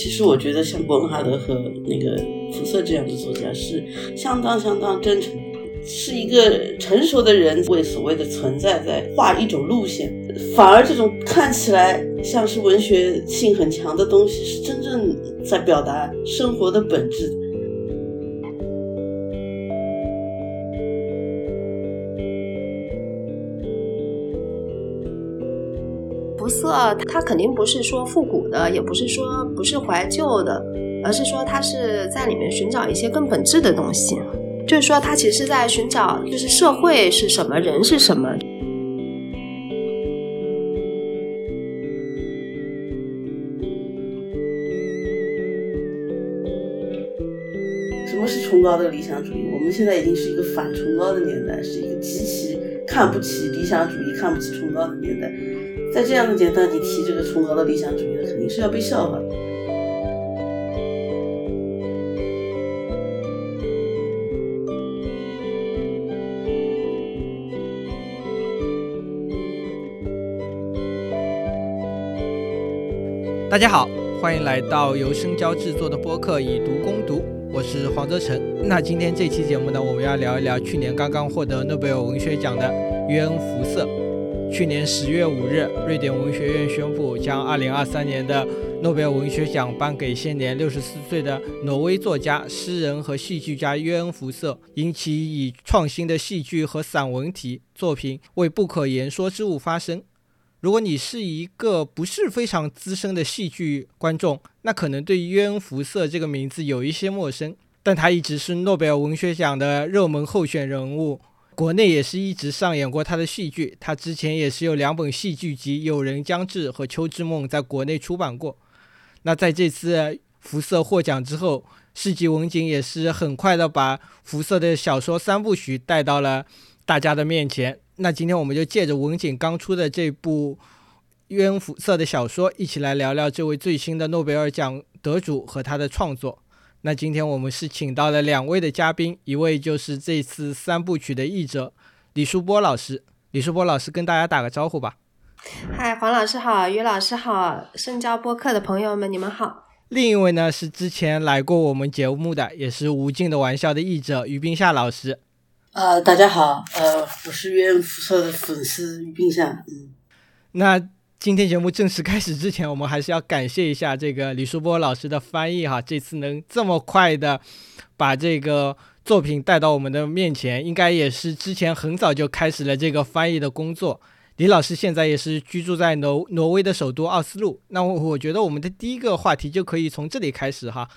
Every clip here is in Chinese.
其实我觉得像伯恩哈德和那个福瑟这样的作家是相当相当真诚，是一个成熟的人为所谓的存在在画一种路线，反而这种看起来像是文学性很强的东西，是真正在表达生活的本质。色，它肯定不是说复古的，也不是说不是怀旧的，而是说它是在里面寻找一些更本质的东西。就是说，它其实在寻找，就是社会是什么，人是什么。什么是崇高的理想主义？我们现在已经是一个反崇高的年代，是一个极其看不起理想主义、看不起崇高的年代。在这样的阶段，你提这个崇高的理想主义，肯定是要被笑话的。大家好，欢迎来到由深交制作的播客《以读攻读》，我是黄泽成。那今天这期节目呢，我们要聊一聊去年刚刚获得诺贝尔文学奖的约恩·福瑟。去年十月五日，瑞典文学院宣布将二零二三年的诺贝尔文学奖颁给现年六十四岁的挪威作家、诗人和戏剧家约恩·福瑟，因其以创新的戏剧和散文体作品为不可言说之物发声。如果你是一个不是非常资深的戏剧观众，那可能对约恩·福瑟这个名字有一些陌生，但他一直是诺贝尔文学奖的热门候选人物。国内也是一直上演过他的戏剧，他之前也是有两本戏剧集《友人将至》和《秋之梦》在国内出版过。那在这次福瑟获奖之后，世纪文景也是很快的把福瑟的小说三部曲带到了大家的面前。那今天我们就借着文景刚出的这部渊·福瑟的小说，一起来聊聊这位最新的诺贝尔奖得主和他的创作。那今天我们是请到了两位的嘉宾，一位就是这次三部曲的译者李书波老师。李书波老师跟大家打个招呼吧。嗨，黄老师好，于老师好，深交播客的朋友们，你们好。另一位呢是之前来过我们节目的，也是无尽的玩笑的译者于冰夏老师。呃，大家好，呃，我是约恩福瑟的粉丝于冰夏。嗯，那。今天节目正式开始之前，我们还是要感谢一下这个李书波老师的翻译哈。这次能这么快的把这个作品带到我们的面前，应该也是之前很早就开始了这个翻译的工作。李老师现在也是居住在挪挪威的首都奥斯陆。那我我觉得我们的第一个话题就可以从这里开始哈，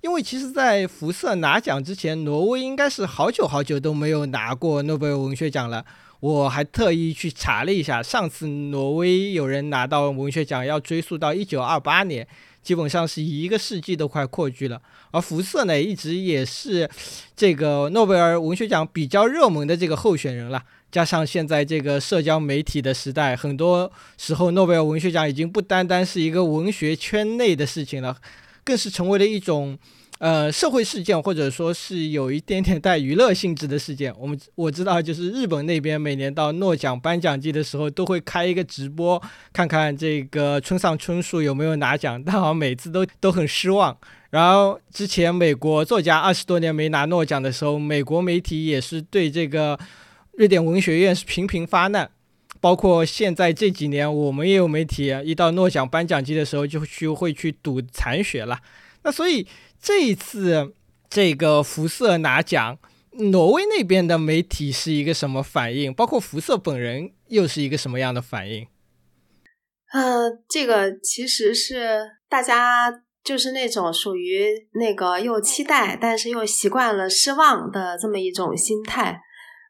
因为其实，在福瑟拿奖之前，挪威应该是好久好久都没有拿过诺贝尔文学奖了。我还特意去查了一下，上次挪威有人拿到文学奖要追溯到一九二八年，基本上是一个世纪都快过去了。而福瑟呢，一直也是这个诺贝尔文学奖比较热门的这个候选人了。加上现在这个社交媒体的时代，很多时候诺贝尔文学奖已经不单单是一个文学圈内的事情了，更是成为了一种。呃，社会事件或者说是有一点点带娱乐性质的事件，我们我知道，就是日本那边每年到诺奖颁奖季的时候，都会开一个直播，看看这个村上春树有没有拿奖，但好像每次都都很失望。然后之前美国作家二十多年没拿诺奖的时候，美国媒体也是对这个瑞典文学院是频频发难，包括现在这几年，我们也有媒体一到诺奖颁奖季的时候就去会去赌残血了。那所以。这一次这个福瑟拿奖，挪威那边的媒体是一个什么反应？包括福瑟本人又是一个什么样的反应？呃，这个其实是大家就是那种属于那个又期待，但是又习惯了失望的这么一种心态。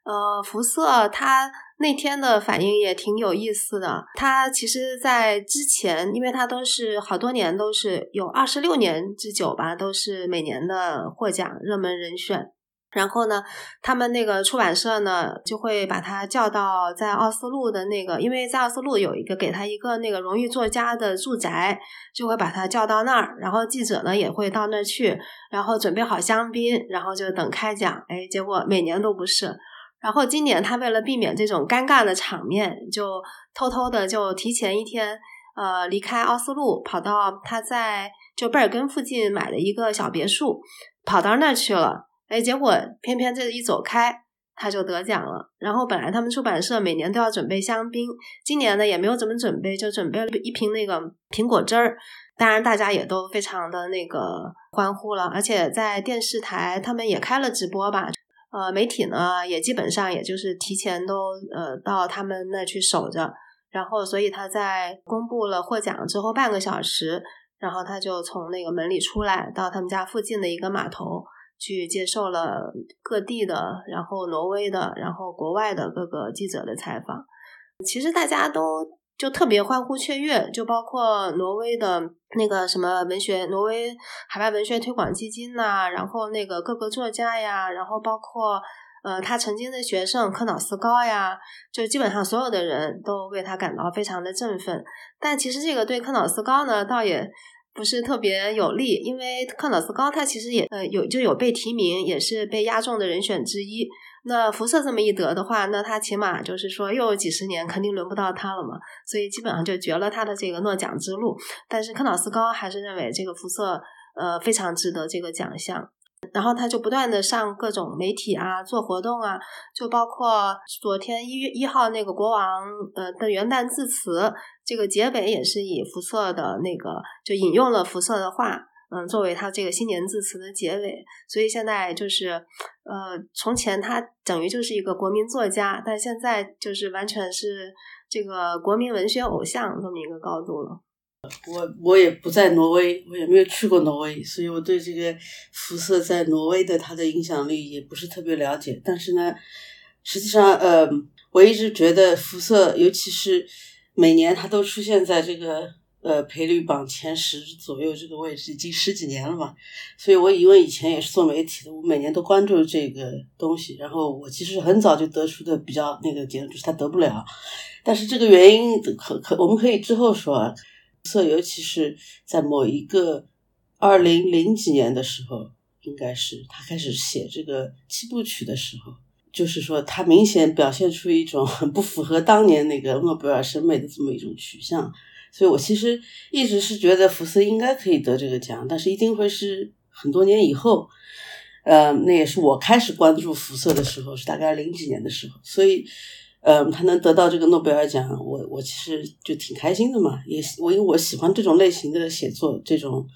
呃，福瑟他。那天的反应也挺有意思的。他其实，在之前，因为他都是好多年都是有二十六年之久吧，都是每年的获奖热门人选。然后呢，他们那个出版社呢，就会把他叫到在奥斯陆的那个，因为在奥斯陆有一个给他一个那个荣誉作家的住宅，就会把他叫到那儿。然后记者呢也会到那儿去，然后准备好香槟，然后就等开奖。哎，结果每年都不是。然后今年他为了避免这种尴尬的场面，就偷偷的就提前一天，呃离开奥斯陆，跑到他在就贝尔根附近买的一个小别墅，跑到那儿去了。哎，结果偏偏这一走开，他就得奖了。然后本来他们出版社每年都要准备香槟，今年呢也没有怎么准备，就准备了一瓶那个苹果汁儿。当然，大家也都非常的那个欢呼了，而且在电视台他们也开了直播吧。呃，媒体呢也基本上也就是提前都呃到他们那去守着，然后所以他在公布了获奖之后半个小时，然后他就从那个门里出来，到他们家附近的一个码头去接受了各地的，然后挪威的，然后国外的各个记者的采访。其实大家都。就特别欢呼雀跃，就包括挪威的那个什么文学，挪威海外文学推广基金呐，然后那个各个作家呀，然后包括呃他曾经的学生科瑙斯高呀，就基本上所有的人都为他感到非常的振奋。但其实这个对科瑙斯高呢，倒也不是特别有利，因为科瑙斯高他其实也呃有就有被提名，也是被押中的人选之一。那辐射这么一得的话，那他起码就是说又有几十年肯定轮不到他了嘛，所以基本上就绝了他的这个诺奖之路。但是科瑙斯高还是认为这个辐射呃非常值得这个奖项，然后他就不断的上各种媒体啊做活动啊，就包括昨天一月一号那个国王呃的元旦致辞，这个结尾也是以辐射的那个就引用了辐射的话。嗯，作为他这个新年致辞的结尾，所以现在就是，呃，从前他等于就是一个国民作家，但现在就是完全是这个国民文学偶像这么一个高度了。我我也不在挪威，我也没有去过挪威，所以我对这个辐射在挪威的他的影响力也不是特别了解。但是呢，实际上，呃，我一直觉得辐射，尤其是每年他都出现在这个。呃，赔率榜前十左右这个位置已经十几年了嘛，所以我因为以前也是做媒体的，我每年都关注这个东西。然后我其实很早就得出的比较那个结论，就是他得不了。但是这个原因可可，我们可以之后说。啊色尤其是在某一个二零零几年的时候，应该是他开始写这个七部曲的时候，就是说他明显表现出一种很不符合当年那个诺贝尔审美的这么一种取向。所以，我其实一直是觉得福斯应该可以得这个奖，但是一定会是很多年以后。呃，那也是我开始关注辐射的时候，是大概零几年的时候。所以，呃，他能得到这个诺贝尔奖，我我其实就挺开心的嘛。也我因为我喜欢这种类型的写作，这种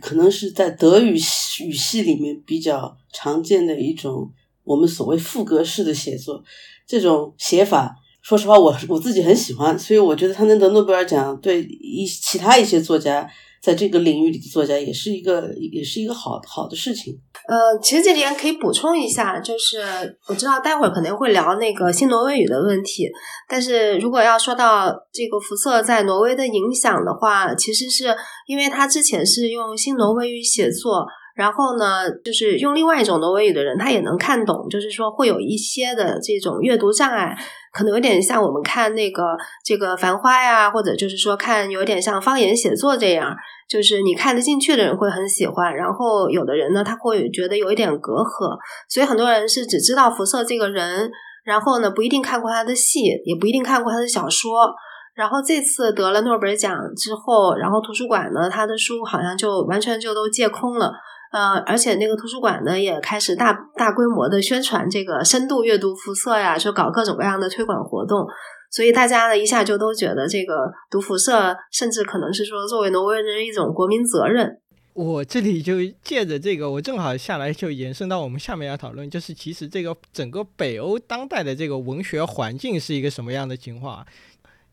可能是在德语语系里面比较常见的一种我们所谓副格式的写作，这种写法。说实话，我我自己很喜欢，所以我觉得他能得诺贝尔奖，对一其他一些作家在这个领域里的作家，也是一个也是一个好好的事情。呃，其实这里边可以补充一下，就是我知道待会儿可能会聊那个新挪威语的问题，但是如果要说到这个福瑟在挪威的影响的话，其实是因为他之前是用新挪威语写作。然后呢，就是用另外一种挪威语的人，他也能看懂，就是说会有一些的这种阅读障碍，可能有点像我们看那个这个《繁花》呀，或者就是说看有点像方言写作这样，就是你看得进去的人会很喜欢，然后有的人呢他会觉得有一点隔阂，所以很多人是只知道福瑟这个人，然后呢不一定看过他的戏，也不一定看过他的小说，然后这次得了诺贝尔奖之后，然后图书馆呢他的书好像就完全就都借空了。呃，而且那个图书馆呢，也开始大大规模的宣传这个深度阅读辐射呀，就搞各种各样的推广活动，所以大家呢一下就都觉得这个读辐射，甚至可能是说作为挪威人一种国民责任。我这里就借着这个，我正好下来就延伸到我们下面要讨论，就是其实这个整个北欧当代的这个文学环境是一个什么样的情况。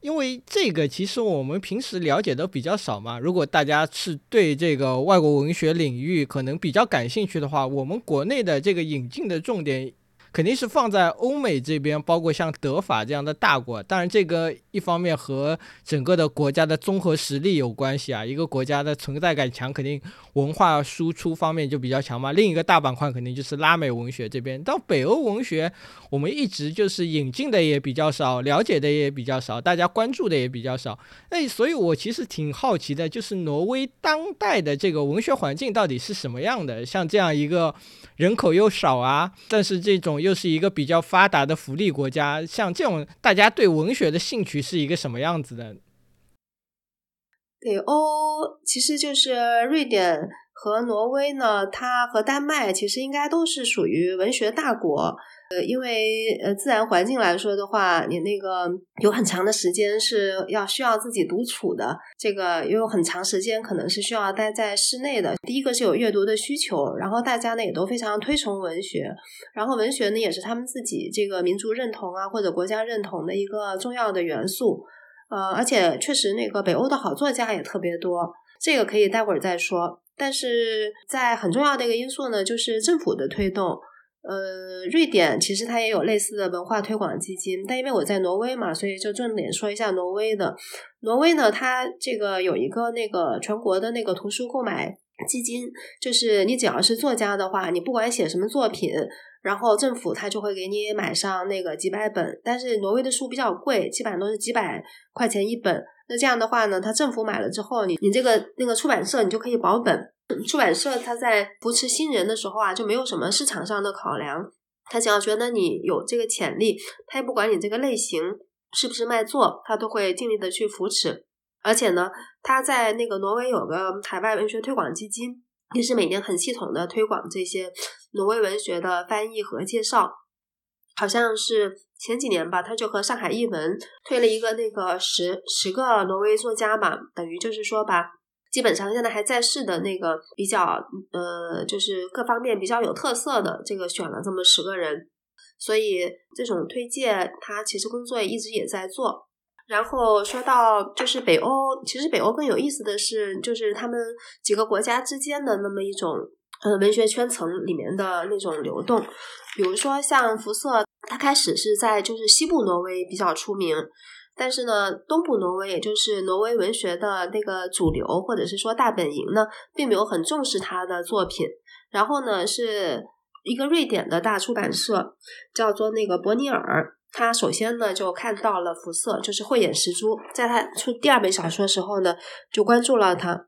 因为这个其实我们平时了解的比较少嘛。如果大家是对这个外国文学领域可能比较感兴趣的话，我们国内的这个引进的重点。肯定是放在欧美这边，包括像德法这样的大国。当然，这个一方面和整个的国家的综合实力有关系啊。一个国家的存在感强，肯定文化输出方面就比较强嘛。另一个大板块肯定就是拉美文学这边。到北欧文学，我们一直就是引进的也比较少，了解的也比较少，大家关注的也比较少。那所以，我其实挺好奇的，就是挪威当代的这个文学环境到底是什么样的？像这样一个人口又少啊，但是这种。又是一个比较发达的福利国家，像这种大家对文学的兴趣是一个什么样子的？北欧其实就是瑞典和挪威呢，它和丹麦其实应该都是属于文学大国。呃，因为呃自然环境来说的话，你那个有很长的时间是要需要自己独处的，这个也有很长时间可能是需要待在室内的。第一个是有阅读的需求，然后大家呢也都非常推崇文学，然后文学呢也是他们自己这个民族认同啊或者国家认同的一个重要的元素。呃，而且确实那个北欧的好作家也特别多，这个可以待会儿再说。但是在很重要的一个因素呢，就是政府的推动。呃，瑞典其实它也有类似的文化推广基金，但因为我在挪威嘛，所以就重点说一下挪威的。挪威呢，它这个有一个那个全国的那个图书购买基金，就是你只要是作家的话，你不管写什么作品，然后政府它就会给你买上那个几百本。但是挪威的书比较贵，基本上都是几百块钱一本。那这样的话呢，他政府买了之后，你你这个那个出版社你就可以保本。出版社他在扶持新人的时候啊，就没有什么市场上的考量，他只要觉得你有这个潜力，他也不管你这个类型是不是卖座，他都会尽力的去扶持。而且呢，他在那个挪威有个海外文学推广基金，也是每年很系统的推广这些挪威文学的翻译和介绍。好像是前几年吧，他就和上海译文推了一个那个十十个挪威作家嘛，等于就是说把。基本上现在还在世的那个比较呃，就是各方面比较有特色的，这个选了这么十个人，所以这种推荐他其实工作一直也在做。然后说到就是北欧，其实北欧更有意思的是，就是他们几个国家之间的那么一种呃文学圈层里面的那种流动。比如说像福瑟，他开始是在就是西部挪威比较出名。但是呢，东部挪威，也就是挪威文学的那个主流，或者是说大本营呢，并没有很重视他的作品。然后呢，是一个瑞典的大出版社，叫做那个伯尼尔。他首先呢就看到了福瑟，就是慧眼识珠，在他出第二本小说的时候呢，就关注了他，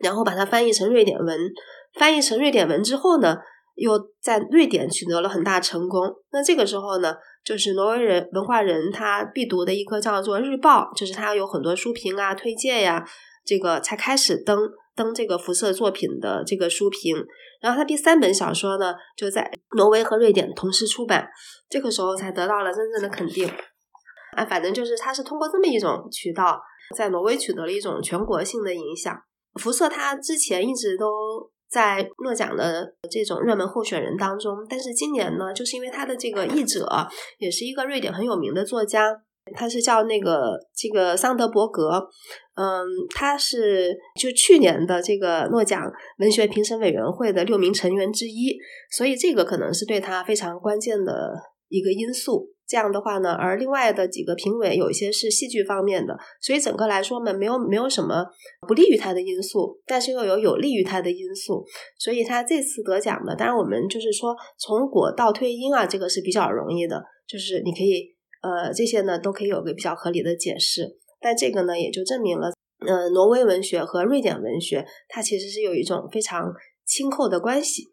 然后把它翻译成瑞典文。翻译成瑞典文之后呢，又在瑞典取得了很大成功。那这个时候呢？就是挪威人文化人他必读的一个叫做《日报》，就是他有很多书评啊、推荐呀，这个才开始登登这个辐射作品的这个书评。然后他第三本小说呢，就在挪威和瑞典同时出版，这个时候才得到了真正的肯定。啊，反正就是他是通过这么一种渠道，在挪威取得了一种全国性的影响。辐射他之前一直都。在诺奖的这种热门候选人当中，但是今年呢，就是因为他的这个译者也是一个瑞典很有名的作家，他是叫那个这个桑德伯格，嗯，他是就去年的这个诺奖文学评审委员会的六名成员之一，所以这个可能是对他非常关键的一个因素。这样的话呢，而另外的几个评委有一些是戏剧方面的，所以整个来说呢，没有没有什么不利于他的因素，但是又有有利于他的因素，所以他这次得奖的，当然我们就是说从果倒推因啊，这个是比较容易的，就是你可以呃这些呢都可以有个比较合理的解释，但这个呢也就证明了，呃，挪威文学和瑞典文学它其实是有一种非常亲厚的关系。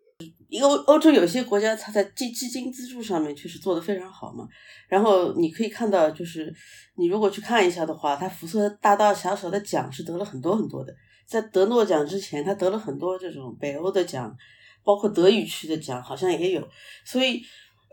欧欧洲有些国家，它在基基金资助上面确实做得非常好嘛。然后你可以看到，就是你如果去看一下的话，它辐射大大小小的奖是得了很多很多的。在得诺奖之前，他得了很多这种北欧的奖，包括德语区的奖，好像也有。所以，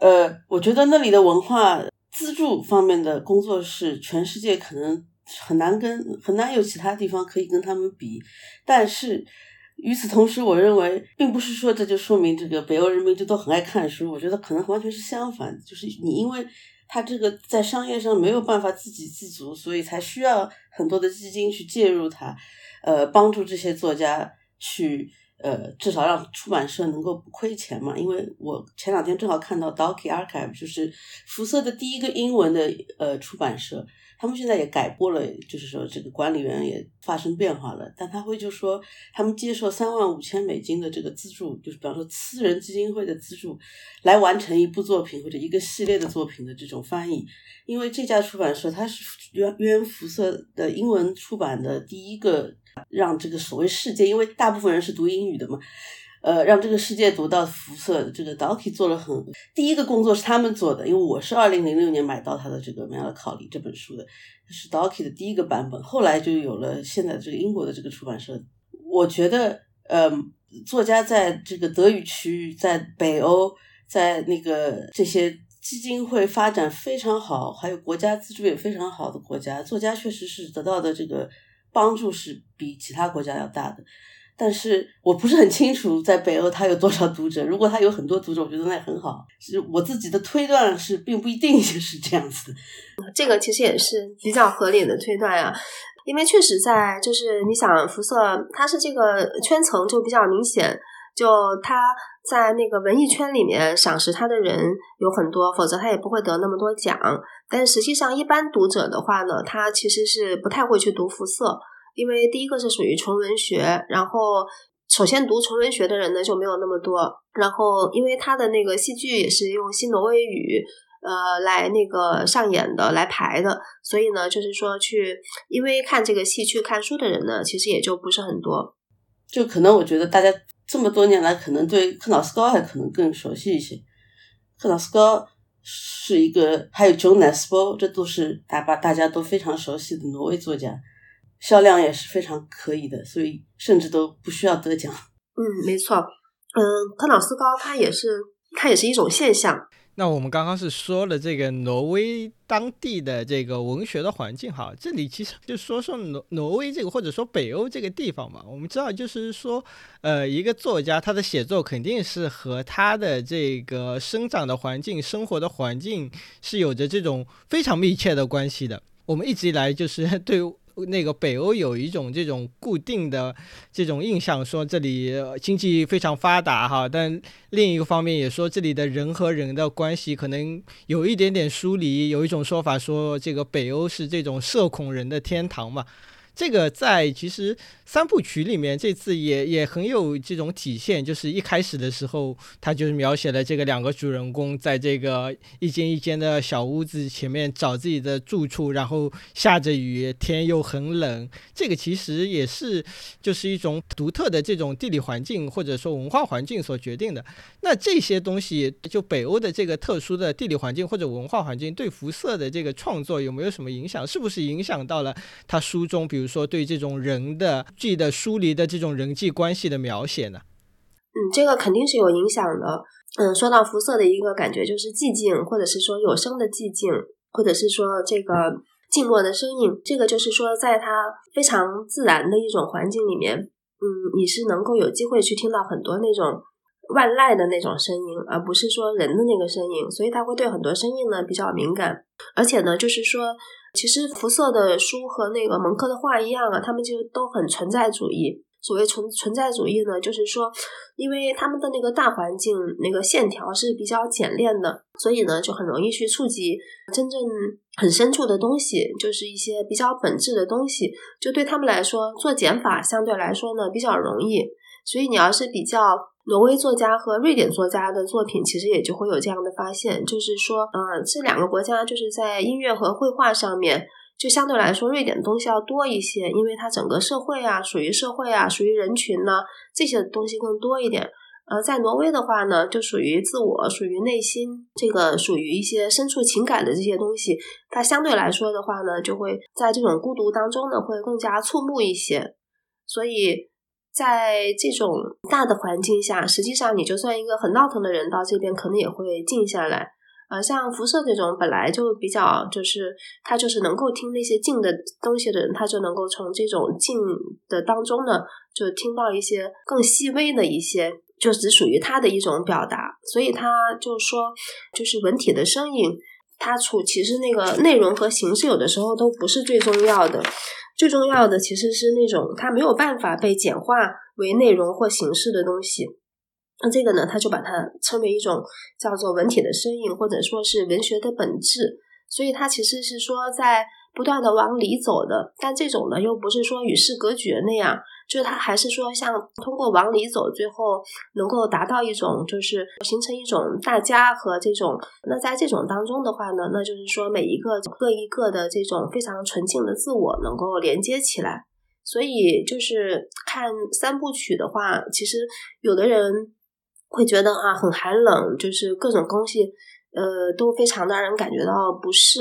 呃，我觉得那里的文化资助方面的工作是全世界可能很难跟很难有其他地方可以跟他们比，但是。与此同时，我认为并不是说这就说明这个北欧人民就都很爱看书。我觉得可能完全是相反，就是你因为他这个在商业上没有办法自给自足，所以才需要很多的基金去介入它，呃，帮助这些作家去呃，至少让出版社能够不亏钱嘛。因为我前两天正好看到 Doki Archive，就是福色的第一个英文的呃出版社。他们现在也改拨了，就是说这个管理员也发生变化了，但他会就说他们接受三万五千美金的这个资助，就是比方说私人基金会的资助，来完成一部作品或者一个系列的作品的这种翻译。因为这家出版社它是渊渊辐射的英文出版的第一个，让这个所谓世界，因为大部分人是读英语的嘛，呃，让这个世界读到辐射，这个 Doki 做了很第一个工作是他们做的，因为我是二零零六年买到他的这个《梅尔考利》这本书的，是 Doki 的第一个版本，后来就有了现在这个英国的这个出版社。我觉得，呃，作家在这个德语区域，在北欧，在那个这些基金会发展非常好，还有国家资助也非常好的国家，作家确实是得到的这个帮助是比其他国家要大的。但是我不是很清楚，在北欧他有多少读者。如果他有很多读者，我觉得那也很好。是我自己的推断是，并不一定就是 这样子。这个其实也是比较合理的推断呀，因为确实在就是你想辐射，它是这个圈层就比较明显，就他在那个文艺圈里面赏识他的人有很多，否则他也不会得那么多奖。但实际上，一般读者的话呢，他其实是不太会去读辐射。因为第一个是属于纯文学，然后首先读纯文学的人呢就没有那么多，然后因为他的那个戏剧也是用新挪威语呃来那个上演的来排的，所以呢就是说去因为看这个戏去看书的人呢其实也就不是很多，就可能我觉得大家这么多年来可能对克劳斯高还可能更熟悉一些，克劳斯高是一个，还有 Jonas Bo，这都是大把大家都非常熟悉的挪威作家。销量也是非常可以的，所以甚至都不需要得奖。嗯，没错。嗯，科瑙斯高它也是，它也是一种现象。那我们刚刚是说了这个挪威当地的这个文学的环境，哈，这里其实就说说挪挪威这个或者说北欧这个地方嘛。我们知道，就是说，呃，一个作家他的写作肯定是和他的这个生长的环境、生活的环境是有着这种非常密切的关系的。我们一直以来就是 对。那个北欧有一种这种固定的这种印象，说这里经济非常发达哈，但另一个方面也说这里的人和人的关系可能有一点点疏离。有一种说法说，这个北欧是这种社恐人的天堂嘛。这个在其实三部曲里面，这次也也很有这种体现，就是一开始的时候，他就是描写了这个两个主人公在这个一间一间的小屋子前面找自己的住处，然后下着雨，天又很冷。这个其实也是就是一种独特的这种地理环境或者说文化环境所决定的。那这些东西，就北欧的这个特殊的地理环境或者文化环境，对辐射的这个创作有没有什么影响？是不是影响到了他书中，比如？如说对这种人的记的疏离的这种人际关系的描写呢？嗯，这个肯定是有影响的。嗯，说到辐射的一个感觉就是寂静，或者是说有声的寂静，或者是说这个静默的声音。这个就是说，在它非常自然的一种环境里面，嗯，你是能够有机会去听到很多那种万籁的那种声音，而不是说人的那个声音。所以它会对很多声音呢比较敏感，而且呢，就是说。其实辐射的书和那个蒙克的画一样啊，他们其实都很存在主义。所谓存存在主义呢，就是说，因为他们的那个大环境那个线条是比较简练的，所以呢就很容易去触及真正很深处的东西，就是一些比较本质的东西。就对他们来说，做减法相对来说呢比较容易。所以你要是比较。挪威作家和瑞典作家的作品，其实也就会有这样的发现，就是说，嗯，这两个国家就是在音乐和绘画上面，就相对来说，瑞典的东西要多一些，因为它整个社会啊，属于社会啊，属于人群呢，这些东西更多一点。呃，在挪威的话呢，就属于自我，属于内心，这个属于一些深处情感的这些东西，它相对来说的话呢，就会在这种孤独当中呢，会更加触目一些，所以。在这种大的环境下，实际上你就算一个很闹腾的人到这边，可能也会静下来。呃，像辐射这种本来就比较，就是他就是能够听那些静的东西的人，他就能够从这种静的当中呢，就听到一些更细微的一些，就只属于他的一种表达。所以他就说，就是文体的声音，它处其实那个内容和形式有的时候都不是最重要的。最重要的其实是那种它没有办法被简化为内容或形式的东西，那这个呢，他就把它称为一种叫做文体的身影，或者说是文学的本质。所以它其实是说在不断的往里走的，但这种呢又不是说与世隔绝那样。就是他还是说，像通过往里走，最后能够达到一种，就是形成一种大家和这种。那在这种当中的话呢，那就是说每一个各一个的这种非常纯净的自我能够连接起来。所以就是看三部曲的话，其实有的人会觉得啊很寒冷，就是各种东西呃都非常的让人感觉到不适。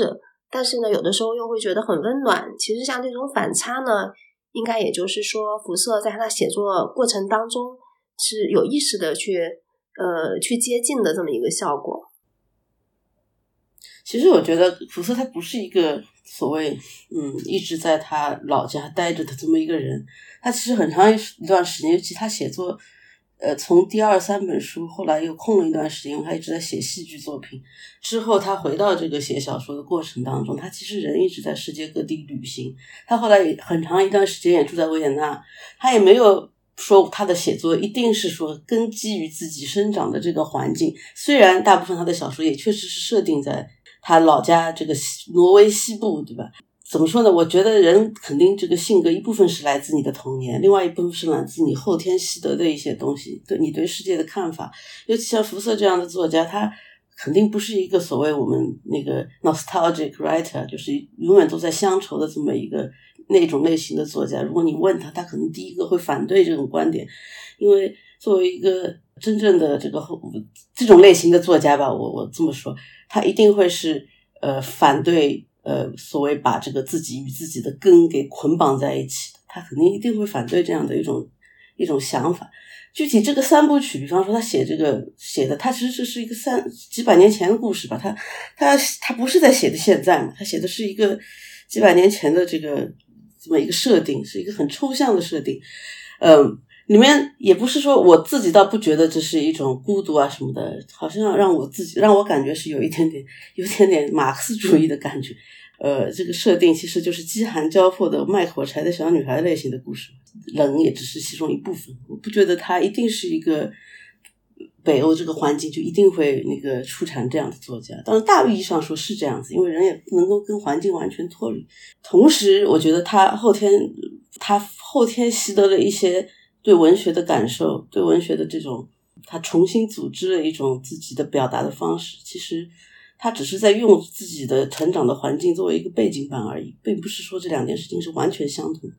但是呢，有的时候又会觉得很温暖。其实像这种反差呢，应该也就是说，福瑟在他的写作过程当中是有意识的去呃去接近的这么一个效果。其实我觉得福瑟他不是一个所谓嗯一直在他老家待着的这么一个人，他其实很长一段时间，尤其他写作。呃，从第二三本书，后来又空了一段时间，他一直在写戏剧作品。之后他回到这个写小说的过程当中，他其实人一直在世界各地旅行。他后来也很长一段时间也住在维也纳，他也没有说他的写作一定是说根基于自己生长的这个环境。虽然大部分他的小说也确实是设定在他老家这个西挪威西部，对吧？怎么说呢？我觉得人肯定这个性格一部分是来自你的童年，另外一部分是来自你后天习得的一些东西，对你对世界的看法。尤其像福瑟这样的作家，他肯定不是一个所谓我们那个 nostalgic writer，就是永远都在乡愁的这么一个那种类型的作家。如果你问他，他可能第一个会反对这种观点，因为作为一个真正的这个后这种类型的作家吧，我我这么说，他一定会是呃反对。呃，所谓把这个自己与自己的根给捆绑在一起，他肯定一定会反对这样的一种一种想法。具体这个三部曲，比方说他写这个写的，他其实这是一个三几百年前的故事吧？他他他不是在写的现在嘛？他写的是一个几百年前的这个这么一个设定，是一个很抽象的设定。嗯，里面也不是说我自己倒不觉得这是一种孤独啊什么的，好像让我自己让我感觉是有一点点有点点马克思主义的感觉。呃，这个设定其实就是饥寒交迫的卖火柴的小女孩类型的故事，冷也只是其中一部分。我不觉得它一定是一个北欧这个环境就一定会那个出产这样的作家。当然，大意义上说是这样子，因为人也不能够跟环境完全脱离。同时，我觉得他后天他后天习得了一些对文学的感受，对文学的这种他重新组织了一种自己的表达的方式，其实。他只是在用自己的成长的环境作为一个背景板而已，并不是说这两件事情是完全相同。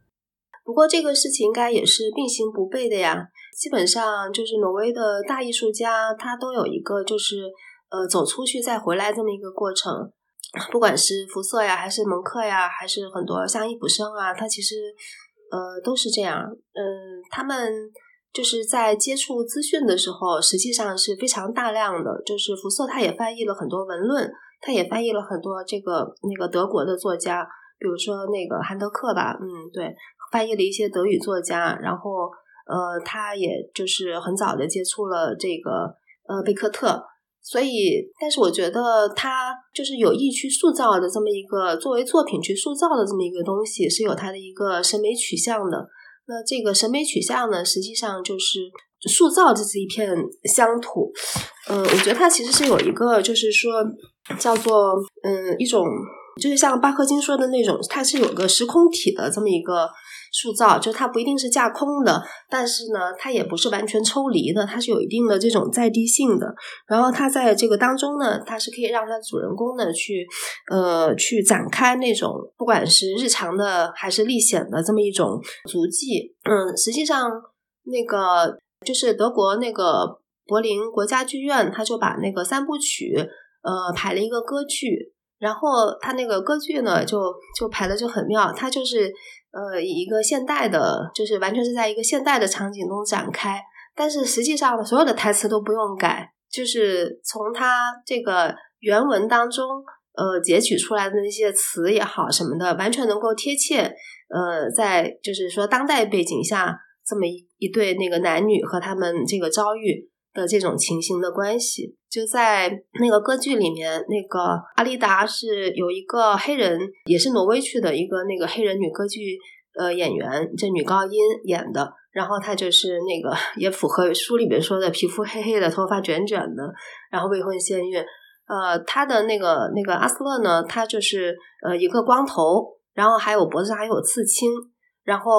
不过这个事情应该也是并行不悖的呀。基本上就是挪威的大艺术家，他都有一个就是呃走出去再回来这么一个过程。不管是福瑟呀，还是蒙克呀，还是很多像易卜生啊，他其实呃都是这样。嗯，他们。就是在接触资讯的时候，实际上是非常大量的。就是福瑟他也翻译了很多文论，他也翻译了很多这个那个德国的作家，比如说那个韩德克吧，嗯，对，翻译了一些德语作家。然后，呃，他也就是很早的接触了这个呃贝克特，所以，但是我觉得他就是有意去塑造的这么一个作为作品去塑造的这么一个东西，是有他的一个审美取向的。那这个审美取向呢，实际上就是塑造这是一片乡土。嗯，我觉得它其实是有一个，就是说叫做嗯一种，就是像巴赫金说的那种，它是有个时空体的这么一个。塑造就它不一定是架空的，但是呢，它也不是完全抽离的，它是有一定的这种在地性的。然后它在这个当中呢，它是可以让它主人公呢去呃去展开那种不管是日常的还是历险的这么一种足迹。嗯，实际上那个就是德国那个柏林国家剧院，他就把那个三部曲呃排了一个歌剧，然后他那个歌剧呢就就排的就很妙，他就是。呃，以一个现代的，就是完全是在一个现代的场景中展开，但是实际上所有的台词都不用改，就是从他这个原文当中，呃，截取出来的那些词也好什么的，完全能够贴切，呃，在就是说当代背景下这么一一对那个男女和他们这个遭遇。的这种情形的关系，就在那个歌剧里面，那个阿丽达是有一个黑人，也是挪威去的一个那个黑人女歌剧呃演员，这女高音演的，然后她就是那个也符合书里面说的，皮肤黑黑的，头发卷卷的，然后未婚先孕。呃，她的那个那个阿斯勒呢，她就是呃一个光头，然后还有脖子上还有刺青，然后。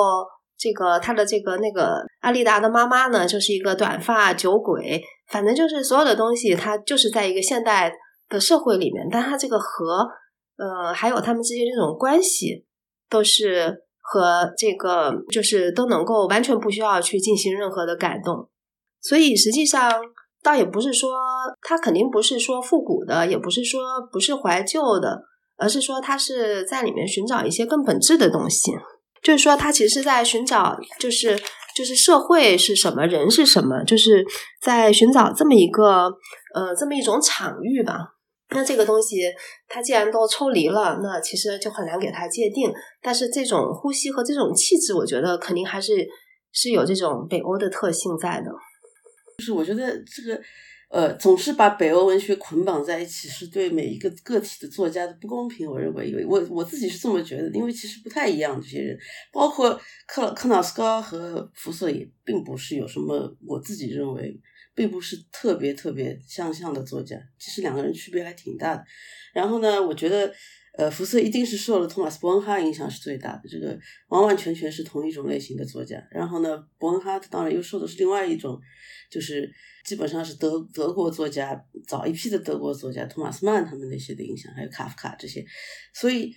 这个他的这个那个阿丽达的妈妈呢，就是一个短发酒鬼，反正就是所有的东西，他就是在一个现代的社会里面，但他这个和呃还有他们之间这种关系，都是和这个就是都能够完全不需要去进行任何的改动，所以实际上倒也不是说它肯定不是说复古的，也不是说不是怀旧的，而是说它是在里面寻找一些更本质的东西，就是说他其实是在寻找，就是就是社会是什么，人是什么，就是在寻找这么一个呃这么一种场域吧。那这个东西，它既然都抽离了，那其实就很难给它界定。但是这种呼吸和这种气质，我觉得肯定还是是有这种北欧的特性在的。就是我觉得这个，呃，总是把北欧文学捆绑在一起，是对每一个个体的作家的不公平。我认为，我我自己是这么觉得，因为其实不太一样。这些人，包括克克瑙斯高和福瑟，也并不是有什么，我自己认为。并不是特别特别相像的作家，其实两个人区别还挺大的。然后呢，我觉得，呃，福斯一定是受了托马斯·伯恩哈影响是最大的，这个完完全全是同一种类型的作家。然后呢，伯恩哈当然又受的是另外一种，就是基本上是德德国作家早一批的德国作家托马斯曼他们那些的影响，还有卡夫卡这些。所以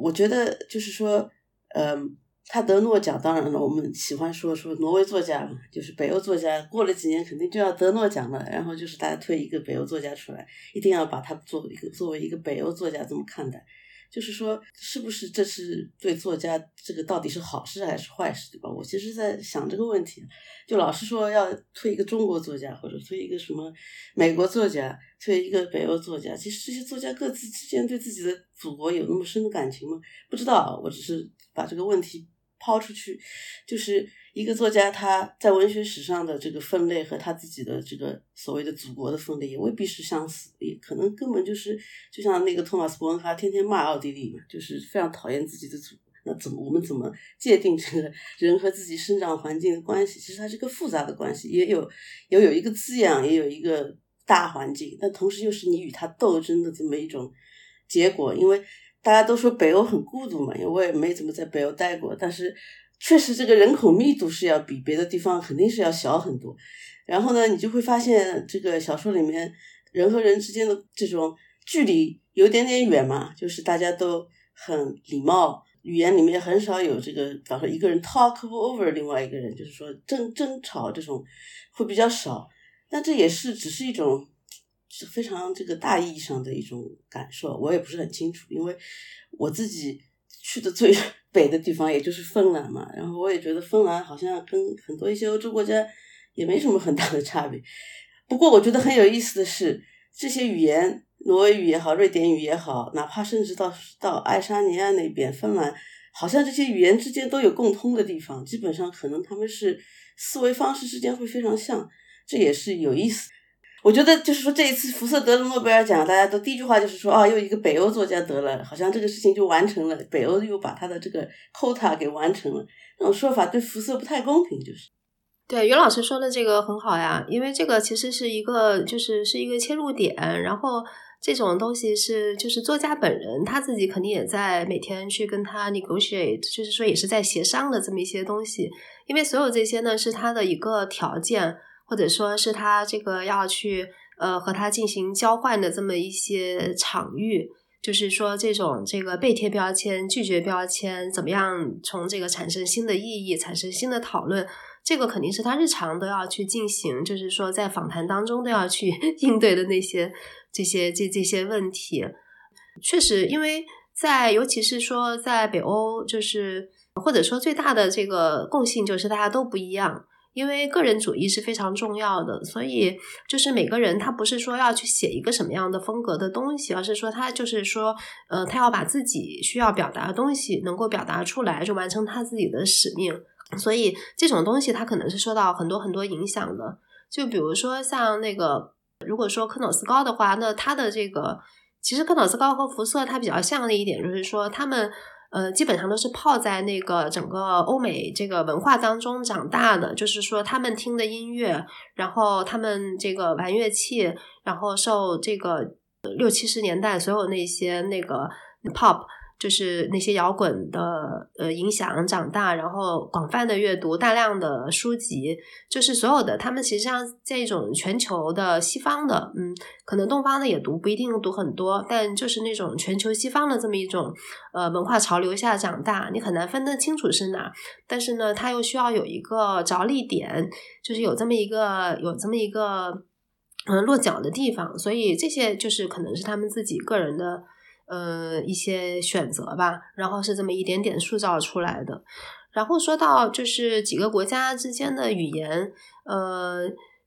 我觉得就是说，嗯。他得诺奖，当然了，我们喜欢说说挪威作家，就是北欧作家，过了几年肯定就要得诺奖了。然后就是大家推一个北欧作家出来，一定要把他作为一个作为一个北欧作家这么看待，就是说是不是这是对作家这个到底是好事还是坏事，对吧？我其实在想这个问题，就老是说要推一个中国作家或者推一个什么美国作家，推一个北欧作家，其实这些作家各自之间对自己的祖国有那么深的感情吗？不知道，我只是把这个问题。抛出去，就是一个作家他在文学史上的这个分类和他自己的这个所谓的祖国的分类也未必是相似，也可能根本就是就像那个托马斯·伯恩哈天天骂奥地利嘛，就是非常讨厌自己的祖。那怎么我们怎么界定这个人和自己生长环境的关系？其实它是个复杂的关系，也有也有一个滋养，也有一个大环境，但同时又是你与他斗争的这么一种结果，因为。大家都说北欧很孤独嘛，因为我也没怎么在北欧待过，但是确实这个人口密度是要比别的地方肯定是要小很多。然后呢，你就会发现这个小说里面人和人之间的这种距离有点点远嘛，就是大家都很礼貌，语言里面很少有这个，比方说一个人 talk over 另外一个人，就是说争争吵这种会比较少。但这也是只是一种。是非常这个大意义上的一种感受，我也不是很清楚，因为我自己去的最 北的地方也就是芬兰嘛，然后我也觉得芬兰好像跟很多一些欧洲国家也没什么很大的差别。不过我觉得很有意思的是，这些语言，挪威语也好，瑞典语也好，哪怕甚至到到爱沙尼亚那边，芬兰，好像这些语言之间都有共通的地方，基本上可能他们是思维方式之间会非常像，这也是有意思。我觉得就是说，这一次福瑟得了诺贝尔奖，大家都第一句话就是说，啊，又一个北欧作家得了，好像这个事情就完成了，北欧又把他的这个 quota 给完成了。这种说法对福瑟不太公平，就是。对，于老师说的这个很好呀，因为这个其实是一个，就是是一个切入点。然后这种东西是，就是作家本人他自己肯定也在每天去跟他 negotiate，就是说也是在协商的这么一些东西。因为所有这些呢，是他的一个条件。或者说是他这个要去呃和他进行交换的这么一些场域，就是说这种这个被贴标签、拒绝标签，怎么样从这个产生新的意义、产生新的讨论，这个肯定是他日常都要去进行，就是说在访谈当中都要去 应对的那些这些这这些问题。确实，因为在尤其是说在北欧，就是或者说最大的这个共性就是大家都不一样。因为个人主义是非常重要的，所以就是每个人他不是说要去写一个什么样的风格的东西，而是说他就是说，呃，他要把自己需要表达的东西能够表达出来，就完成他自己的使命。所以这种东西他可能是受到很多很多影响的。就比如说像那个，如果说科诺斯高的话，那他的这个其实科诺斯高和福瑟他比较像的一点就是说他们。呃，基本上都是泡在那个整个欧美这个文化当中长大的，就是说他们听的音乐，然后他们这个玩乐器，然后受这个六七十年代所有那些那个 pop 就是那些摇滚的呃影响长大，然后广泛的阅读大量的书籍，就是所有的他们其实上这种全球的西方的，嗯，可能东方的也读不一定读很多，但就是那种全球西方的这么一种呃文化潮流下长大，你很难分得清楚是哪，但是呢，他又需要有一个着力点，就是有这么一个有这么一个嗯落脚的地方，所以这些就是可能是他们自己个人的。呃，一些选择吧，然后是这么一点点塑造出来的。然后说到就是几个国家之间的语言，呃，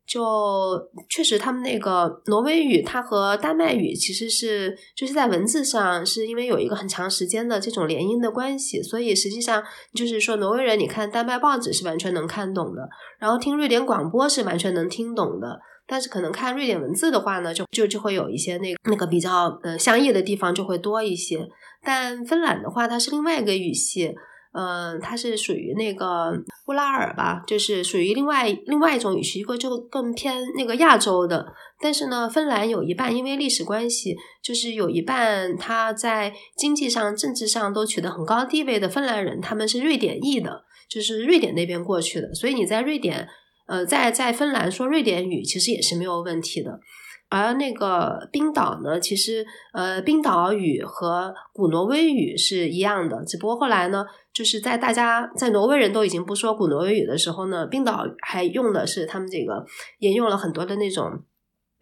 就确实他们那个挪威语，它和丹麦语其实是就是在文字上是因为有一个很长时间的这种联姻的关系，所以实际上就是说挪威人，你看丹麦报纸是完全能看懂的，然后听瑞典广播是完全能听懂的。但是可能看瑞典文字的话呢，就就就会有一些那那个比较呃相异的地方就会多一些。但芬兰的话，它是另外一个语系，嗯，它是属于那个乌拉尔吧，就是属于另外另外一种语系，一个就更偏那个亚洲的。但是呢，芬兰有一半因为历史关系，就是有一半他在经济上、政治上都取得很高地位的芬兰人，他们是瑞典裔的，就是瑞典那边过去的，所以你在瑞典。呃，在在芬兰说瑞典语其实也是没有问题的，而那个冰岛呢，其实呃冰岛语和古挪威语是一样的，只不过后来呢，就是在大家在挪威人都已经不说古挪威语的时候呢，冰岛还用的是他们这个沿用了很多的那种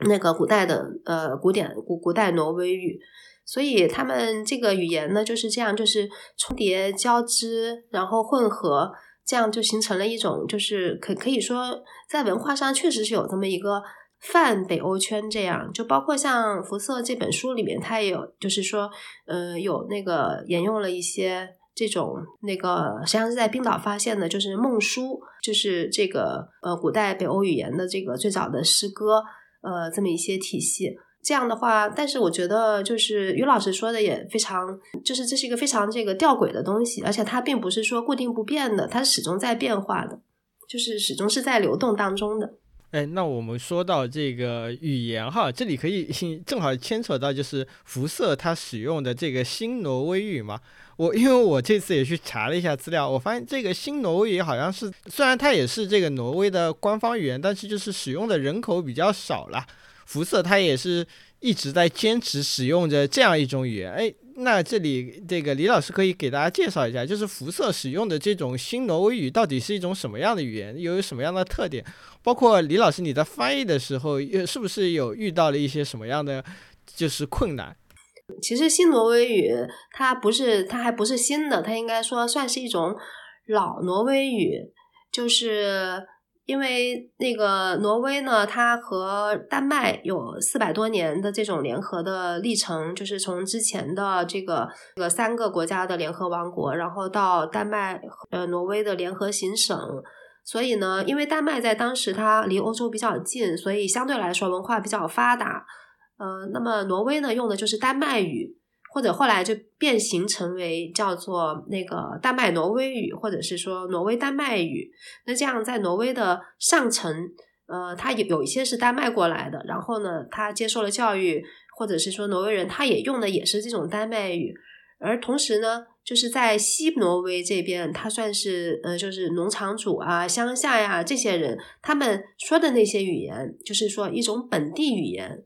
那个古代的呃古典古古代挪威语，所以他们这个语言呢就是这样，就是重叠交织，然后混合。这样就形成了一种，就是可可以说，在文化上确实是有这么一个泛北欧圈。这样就包括像《辐射》这本书里面，它也有，就是说，呃，有那个沿用了一些这种那个，实际上是在冰岛发现的，就是梦书，就是这个呃古代北欧语言的这个最早的诗歌，呃，这么一些体系。这样的话，但是我觉得就是于老师说的也非常，就是这是一个非常这个吊诡的东西，而且它并不是说固定不变的，它始终在变化的，就是始终是在流动当中的。哎，那我们说到这个语言哈，这里可以正好牵扯到就是辐射它使用的这个新挪威语嘛。我因为我这次也去查了一下资料，我发现这个新挪威语好像是虽然它也是这个挪威的官方语言，但是就是使用的人口比较少了。辐射它也是一直在坚持使用着这样一种语言，哎，那这里这个李老师可以给大家介绍一下，就是辐射使用的这种新挪威语到底是一种什么样的语言，又有什么样的特点？包括李老师你在翻译的时候，是不是有遇到了一些什么样的就是困难？其实新挪威语它不是，它还不是新的，它应该说算是一种老挪威语，就是。因为那个挪威呢，它和丹麦有四百多年的这种联合的历程，就是从之前的这个这个三个国家的联合王国，然后到丹麦呃挪威的联合行省。所以呢，因为丹麦在当时它离欧洲比较近，所以相对来说文化比较发达。呃，那么挪威呢用的就是丹麦语。或者后来就变形成为叫做那个丹麦挪威语，或者是说挪威丹麦语。那这样在挪威的上层，呃，他有有一些是丹麦过来的，然后呢，他接受了教育，或者是说挪威人，他也用的也是这种丹麦语。而同时呢，就是在西挪威这边，他算是呃，就是农场主啊、乡下呀这些人，他们说的那些语言，就是说一种本地语言。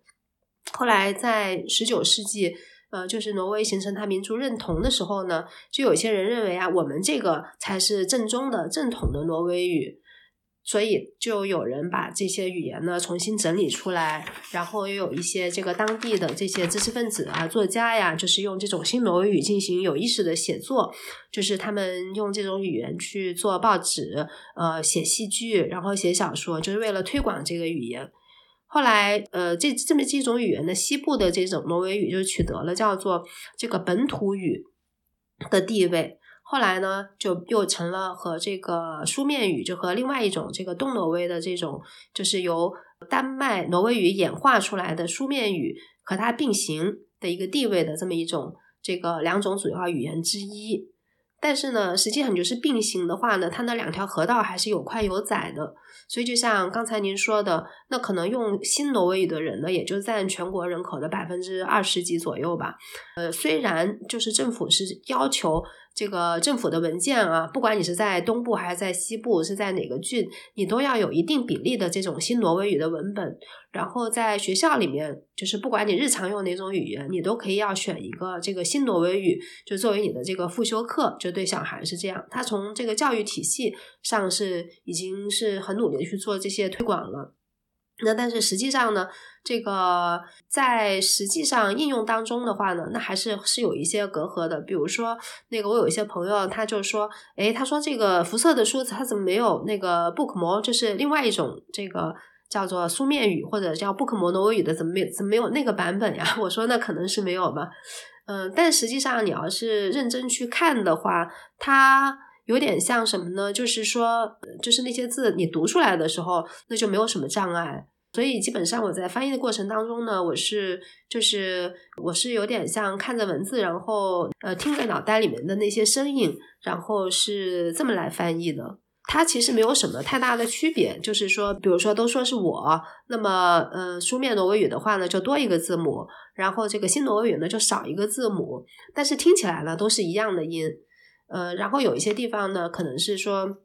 后来在十九世纪。呃，就是挪威形成它民族认同的时候呢，就有些人认为啊，我们这个才是正宗的正统的挪威语，所以就有人把这些语言呢重新整理出来，然后又有一些这个当地的这些知识分子啊、作家呀，就是用这种新挪威语进行有意识的写作，就是他们用这种语言去做报纸、呃写戏剧，然后写小说，就是为了推广这个语言。后来，呃，这这么几种语言的西部的这种挪威语就取得了叫做这个本土语的地位。后来呢，就又成了和这个书面语，就和另外一种这个东挪威的这种，就是由丹麦挪威语演化出来的书面语和它并行的一个地位的这么一种这个两种主要语言之一。但是呢，实际上就是并行的话呢，它那两条河道还是有宽有窄的。所以就像刚才您说的，那可能用新挪威语的人呢，也就占全国人口的百分之二十几左右吧。呃，虽然就是政府是要求。这个政府的文件啊，不管你是在东部还是在西部，是在哪个郡，你都要有一定比例的这种新挪威语的文本。然后在学校里面，就是不管你日常用哪种语言，你都可以要选一个这个新挪威语，就作为你的这个复修课。就对小孩是这样，他从这个教育体系上是已经是很努力的去做这些推广了。那但是实际上呢，这个在实际上应用当中的话呢，那还是是有一些隔阂的。比如说，那个我有一些朋友，他就说，哎，他说这个辐射的书，他怎么没有那个 book 模，就是另外一种这个叫做书面语或者叫 book 模挪威语的，怎么没怎么没有那个版本呀？我说那可能是没有吧。嗯，但实际上你要是认真去看的话，它。有点像什么呢？就是说，就是那些字你读出来的时候，那就没有什么障碍。所以基本上我在翻译的过程当中呢，我是就是我是有点像看着文字，然后呃听着脑袋里面的那些声音，然后是这么来翻译的。它其实没有什么太大的区别，就是说，比如说都说是我，那么呃书面挪威语的话呢，就多一个字母，然后这个新挪威语呢就少一个字母，但是听起来呢都是一样的音。呃，然后有一些地方呢，可能是说，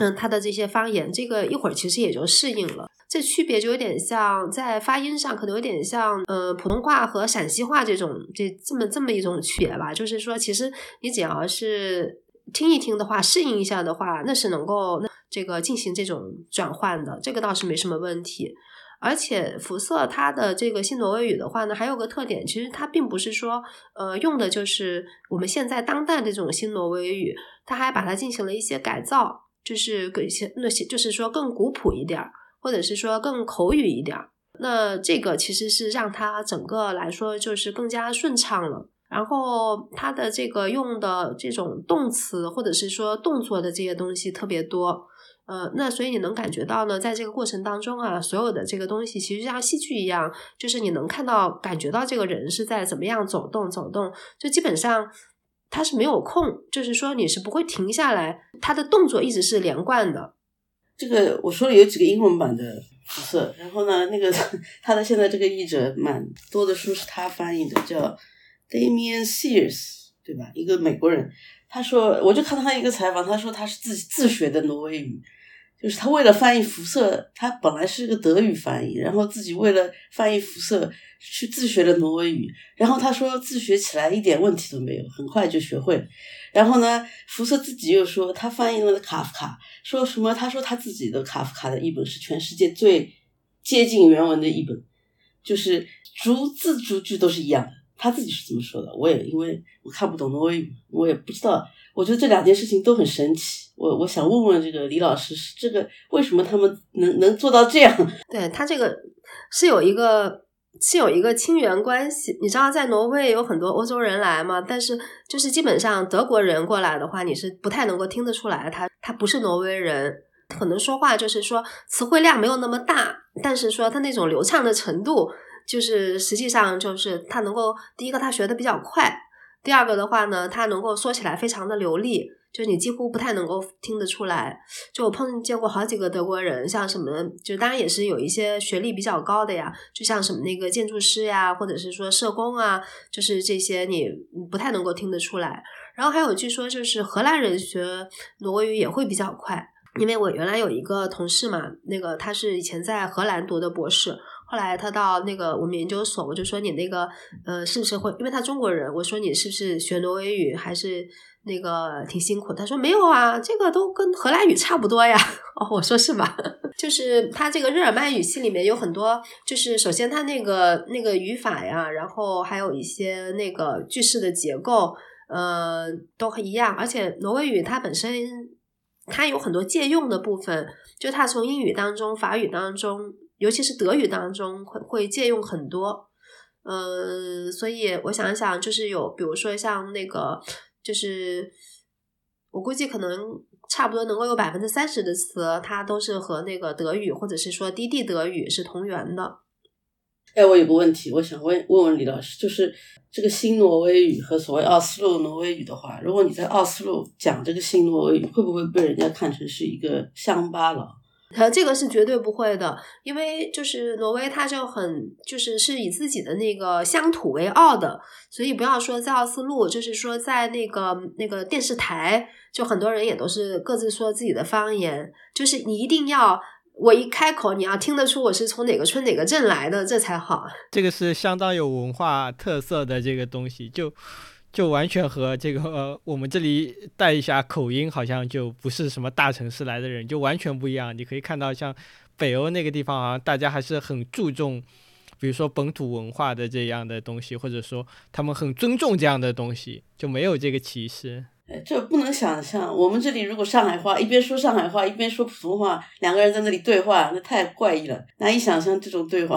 嗯，它的这些方言，这个一会儿其实也就适应了。这区别就有点像在发音上，可能有点像，呃，普通话和陕西话这种这这么这么一种区别吧。就是说，其实你只要是听一听的话，适应一下的话，那是能够这个进行这种转换的，这个倒是没什么问题。而且辐射它的这个新挪威语的话呢，还有个特点，其实它并不是说，呃，用的就是我们现在当代的这种新挪威语，它还把它进行了一些改造，就是一些那些，就是说更古朴一点儿，或者是说更口语一点儿。那这个其实是让他整个来说就是更加顺畅了。然后他的这个用的这种动词或者是说动作的这些东西特别多。呃，那所以你能感觉到呢，在这个过程当中啊，所有的这个东西其实像戏剧一样，就是你能看到、感觉到这个人是在怎么样走动、走动，就基本上他是没有空，就是说你是不会停下来，他的动作一直是连贯的。这个我说了有几个英文版的辐射，然后呢，那个他的现在这个译者蛮多的书是他翻译的，叫 Damian Sears，对吧？一个美国人，他说，我就看到他一个采访，他说他是自己自学的挪威语。就是他为了翻译辐射，他本来是个德语翻译，然后自己为了翻译辐射去自学了挪威语，然后他说自学起来一点问题都没有，很快就学会。然后呢，福瑟自己又说他翻译了卡夫卡，说什么？他说他自己的卡夫卡的译本是全世界最接近原文的译本，就是逐字逐句都是一样的。他自己是这么说的，我也因为我看不懂挪威语，我也不知道。我觉得这两件事情都很神奇，我我想问问这个李老师，是这个为什么他们能能做到这样？对他这个是有一个是有一个亲缘关系，你知道在挪威有很多欧洲人来嘛，但是就是基本上德国人过来的话，你是不太能够听得出来，他他不是挪威人，可能说话就是说词汇量没有那么大，但是说他那种流畅的程度，就是实际上就是他能够第一个他学的比较快。第二个的话呢，它能够说起来非常的流利，就是你几乎不太能够听得出来。就我碰见过好几个德国人，像什么，就当然也是有一些学历比较高的呀，就像什么那个建筑师呀，或者是说社工啊，就是这些你不太能够听得出来。然后还有据说就是荷兰人学挪威语也会比较快，因为我原来有一个同事嘛，那个他是以前在荷兰读的博士。后来他到那个我们研究所，我就说你那个呃是不是会？因为他中国人，我说你是不是学挪威语还是那个挺辛苦？他说没有啊，这个都跟荷兰语差不多呀。哦，我说是吧？就是他这个日耳曼语系里面有很多，就是首先他那个那个语法呀，然后还有一些那个句式的结构，呃，都一样。而且挪威语它本身它有很多借用的部分，就它从英语当中、法语当中。尤其是德语当中会会借用很多，嗯，所以我想一想，就是有比如说像那个，就是我估计可能差不多能够有百分之三十的词，它都是和那个德语或者是说低地德语是同源的。哎，我有个问题，我想问问问李老师，就是这个新挪威语和所谓奥斯陆挪威语的话，如果你在奥斯陆讲这个新挪威语，会不会被人家看成是一个乡巴佬？呃，这个是绝对不会的，因为就是挪威，它就很就是是以自己的那个乡土为傲的，所以不要说在奥斯陆，就是说在那个那个电视台，就很多人也都是各自说自己的方言，就是你一定要我一开口，你要听得出我是从哪个村哪个镇来的，这才好。这个是相当有文化特色的这个东西，就。就完全和这个呃，我们这里带一下口音，好像就不是什么大城市来的人，就完全不一样。你可以看到，像北欧那个地方啊，大家还是很注重，比如说本土文化的这样的东西，或者说他们很尊重这样的东西，就没有这个歧视。这不能想象。我们这里如果上海话一边说上海话一边说普通话，两个人在那里对话，那太怪异了，难以想象这种对话。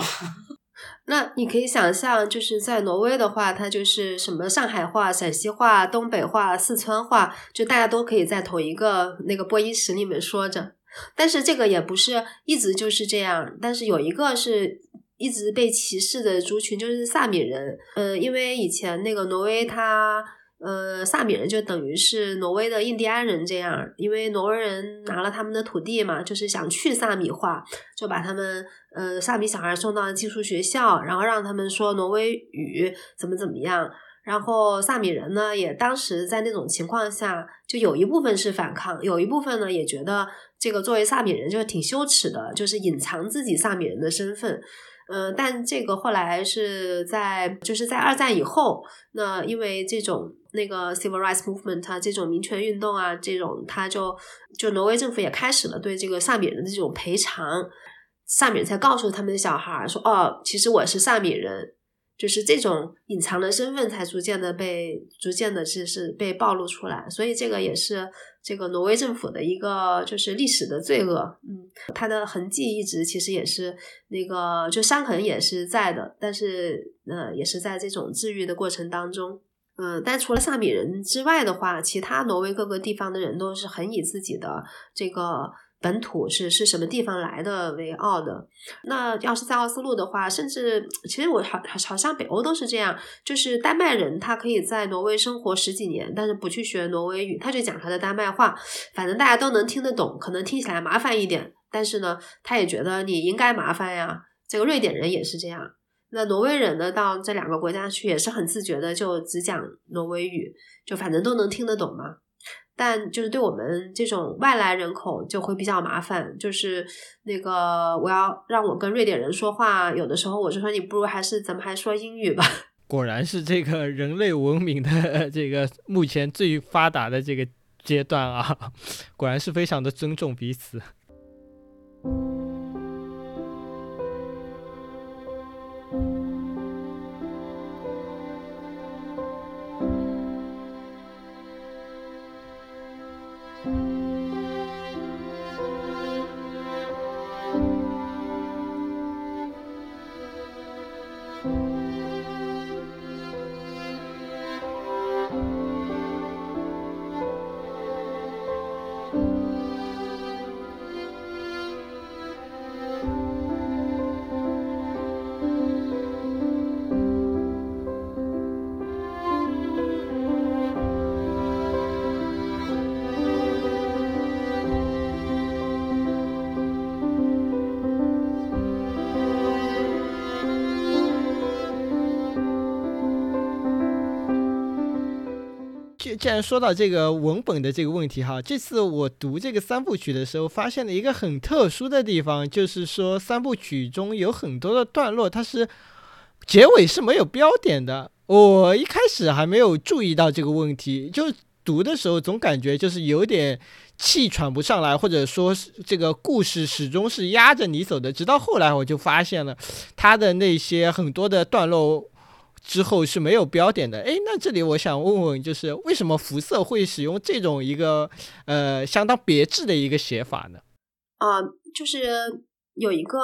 那你可以想象，就是在挪威的话，它就是什么上海话、陕西话、东北话、四川话，就大家都可以在同一个那个播音室里面说着。但是这个也不是一直就是这样，但是有一个是一直被歧视的族群，就是萨米人。嗯，因为以前那个挪威它。呃，萨米人就等于是挪威的印第安人这样，因为挪威人拿了他们的土地嘛，就是想去萨米化，就把他们呃萨米小孩送到寄宿学校，然后让他们说挪威语，怎么怎么样。然后萨米人呢，也当时在那种情况下，就有一部分是反抗，有一部分呢也觉得这个作为萨米人就挺羞耻的，就是隐藏自己萨米人的身份。嗯，但这个后来是在就是在二战以后，那因为这种那个 civil rights movement 啊，这种民权运动啊，这种他就就挪威政府也开始了对这个萨米人的这种赔偿，萨米才告诉他们的小孩说，哦，其实我是萨米人。就是这种隐藏的身份才逐渐的被逐渐的是是被暴露出来，所以这个也是这个挪威政府的一个就是历史的罪恶，嗯，它的痕迹一直其实也是那个就伤痕也是在的，但是呃也是在这种治愈的过程当中，嗯，但除了萨米人之外的话，其他挪威各个地方的人都是很以自己的这个。本土是是什么地方来的为傲的？那要是在奥斯陆的话，甚至其实我好好像北欧都是这样，就是丹麦人他可以在挪威生活十几年，但是不去学挪威语，他就讲他的丹麦话，反正大家都能听得懂，可能听起来麻烦一点，但是呢，他也觉得你应该麻烦呀。这个瑞典人也是这样，那挪威人呢，到这两个国家去也是很自觉的，就只讲挪威语，就反正都能听得懂嘛。但就是对我们这种外来人口就会比较麻烦，就是那个我要让我跟瑞典人说话，有的时候我就说你不如还是咱们还说英语吧。果然是这个人类文明的这个目前最发达的这个阶段啊，果然是非常的尊重彼此。既然说到这个文本的这个问题哈，这次我读这个三部曲的时候，发现了一个很特殊的地方，就是说三部曲中有很多的段落，它是结尾是没有标点的。我一开始还没有注意到这个问题，就读的时候总感觉就是有点气喘不上来，或者说这个故事始终是压着你走的。直到后来我就发现了它的那些很多的段落。之后是没有标点的，哎，那这里我想问问，就是为什么辐射会使用这种一个呃相当别致的一个写法呢？啊，就是有一个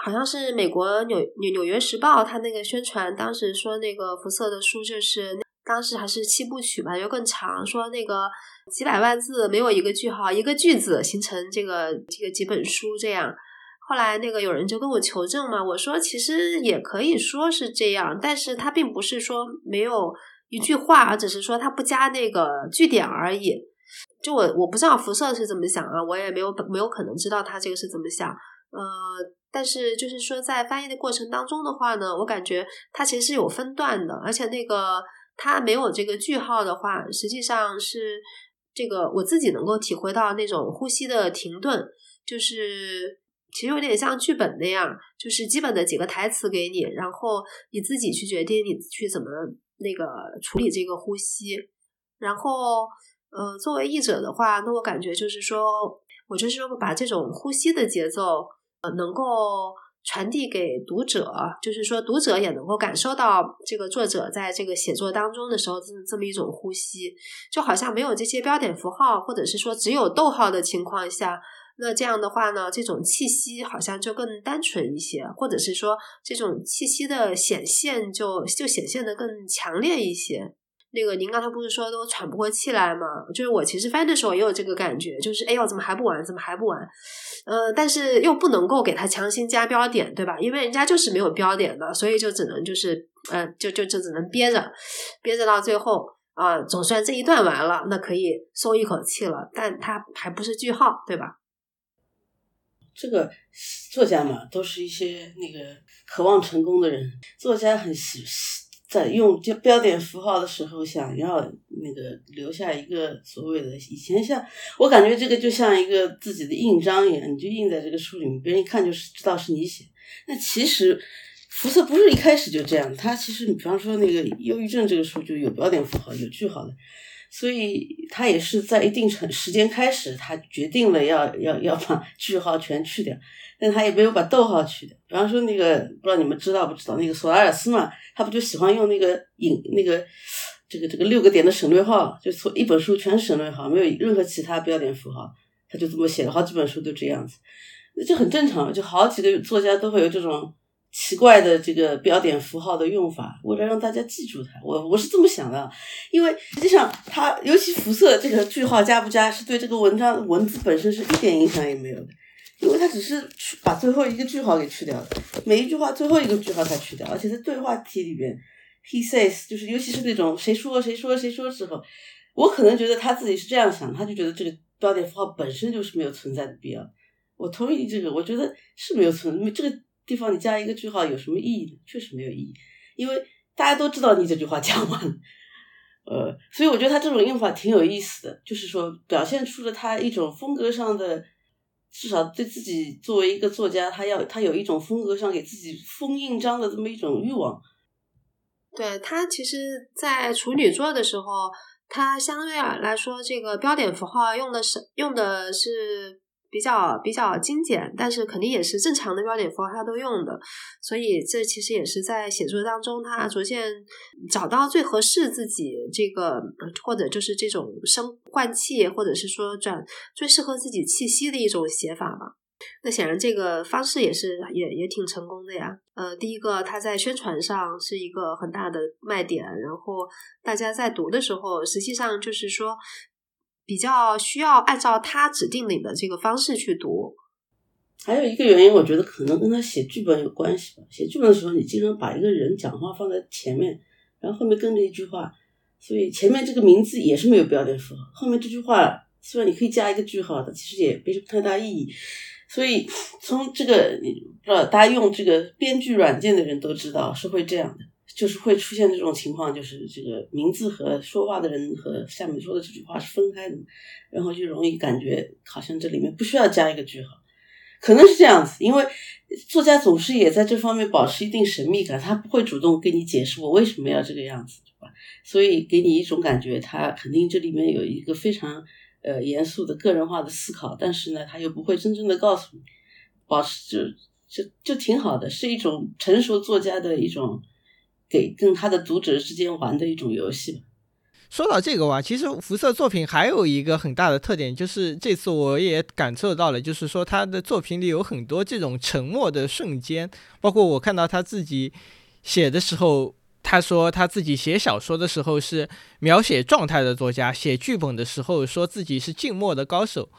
好像是美国纽纽纽约时报，他那个宣传当时说那个辐射的书就是当时还是七部曲吧，就更长，说那个几百万字没有一个句号，一个句子形成这个这个几本书这样。后来那个有人就跟我求证嘛，我说其实也可以说是这样，但是他并不是说没有一句话，而只是说他不加那个句点而已。就我我不知道辐射是怎么想啊，我也没有没有可能知道他这个是怎么想。呃，但是就是说在翻译的过程当中的话呢，我感觉它其实是有分段的，而且那个它没有这个句号的话，实际上是这个我自己能够体会到那种呼吸的停顿，就是。其实有点像剧本那样，就是基本的几个台词给你，然后你自己去决定你去怎么那个处理这个呼吸。然后，呃，作为译者的话，那我感觉就是说，我就是说把这种呼吸的节奏，呃，能够传递给读者，就是说读者也能够感受到这个作者在这个写作当中的时候这这么一种呼吸，就好像没有这些标点符号，或者是说只有逗号的情况下。那这样的话呢，这种气息好像就更单纯一些，或者是说这种气息的显现就就显现的更强烈一些。那个您刚才不是说都喘不过气来吗？就是我其实翻的时候也有这个感觉，就是哎呦怎么还不完？怎么还不完？呃，但是又不能够给他强行加标点，对吧？因为人家就是没有标点的，所以就只能就是呃就就就只能憋着，憋着到最后啊，总算这一段完了，那可以松一口气了。但它还不是句号，对吧？这个作家嘛，都是一些那个渴望成功的人。作家很喜在用就标点符号的时候，想要那个留下一个所谓的以前像我感觉这个就像一个自己的印章一样，你就印在这个书里面，别人一看就是知道是你写。那其实福瑟不是一开始就这样，他其实你比方说那个忧郁症这个书就有标点符号，有句号的。所以他也是在一定程时间开始，他决定了要要要把 句号全去掉，但他也没有把逗号去掉。比方说那个不知道你们知道不知道那个索拉尔斯嘛，他不就喜欢用那个引那个这个这个六个点的省略号，就从一本书全省略号，没有任何其他标点符号，他就这么写了好几本书都这样子，那就很正常，就好几个作家都会有这种。奇怪的这个标点符号的用法，为了让大家记住它，我我是这么想的，因为实际上它尤其辐射这个句号加不加，是对这个文章文字本身是一点影响也没有的，因为它只是去把最后一个句号给去掉了，每一句话最后一个句号才去掉，而且在对话题里边，he says 就是尤其是那种谁说谁说谁说的时候，我可能觉得他自己是这样想，他就觉得这个标点符号本身就是没有存在的必要，我同意这个，我觉得是没有存这个。地方你加一个句号有什么意义呢？确实没有意义，因为大家都知道你这句话讲完了，呃，所以我觉得他这种用法挺有意思的，就是说表现出了他一种风格上的，至少对自己作为一个作家，他要他有一种风格上给自己封印章的这么一种欲望。对他其实，在处女座的时候，他相对而来说这个标点符号用的是用的是。比较比较精简，但是肯定也是正常的标点符号他都用的，所以这其实也是在写作当中他逐渐找到最合适自己这个或者就是这种生换气，或者是说转最适合自己气息的一种写法吧。那显然这个方式也是也也挺成功的呀。呃，第一个他在宣传上是一个很大的卖点，然后大家在读的时候，实际上就是说。比较需要按照他指定你的这个方式去读，还有一个原因，我觉得可能跟他写剧本有关系吧。写剧本的时候，你经常把一个人讲话放在前面，然后后面跟着一句话，所以前面这个名字也是没有标点符号，后面这句话虽然你可以加一个句号的，其实也没什么太大意义。所以从这个，你不知道大家用这个编剧软件的人都知道是会这样的。就是会出现这种情况，就是这个名字和说话的人和下面说的这句话是分开的，然后就容易感觉好像这里面不需要加一个句号，可能是这样子，因为作家总是也在这方面保持一定神秘感，他不会主动跟你解释我为什么要这个样子，对吧？所以给你一种感觉，他肯定这里面有一个非常呃严肃的个人化的思考，但是呢，他又不会真正的告诉你，保持就就就挺好的，是一种成熟作家的一种。给跟他的读者之间玩的一种游戏。说到这个哇，其实辐射作品还有一个很大的特点，就是这次我也感受到了，就是说他的作品里有很多这种沉默的瞬间。包括我看到他自己写的时候，他说他自己写小说的时候是描写状态的作家，写剧本的时候说自己是静默的高手。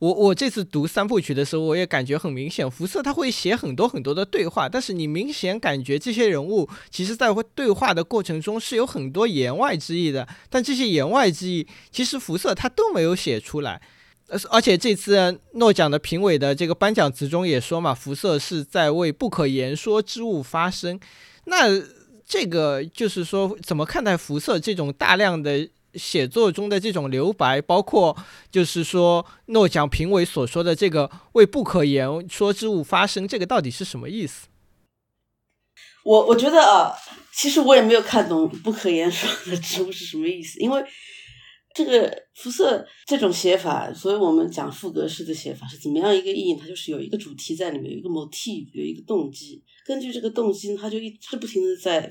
我我这次读三部曲的时候，我也感觉很明显，福瑟他会写很多很多的对话，但是你明显感觉这些人物其实在对话的过程中是有很多言外之意的，但这些言外之意其实福瑟他都没有写出来。而而且这次诺奖的评委的这个颁奖词中也说嘛，福瑟是在为不可言说之物发声。那这个就是说，怎么看待福瑟这种大量的？写作中的这种留白，包括就是说诺奖评委所说的这个为不可言说之物发声，这个到底是什么意思？我我觉得啊，其实我也没有看懂不可言说的植物是什么意思，因为这个辐射这种写法，所以我们讲副格式的写法是怎么样一个意义？它就是有一个主题在里面，有一个 motif，有一个动机，根据这个动机，它就一直不停的在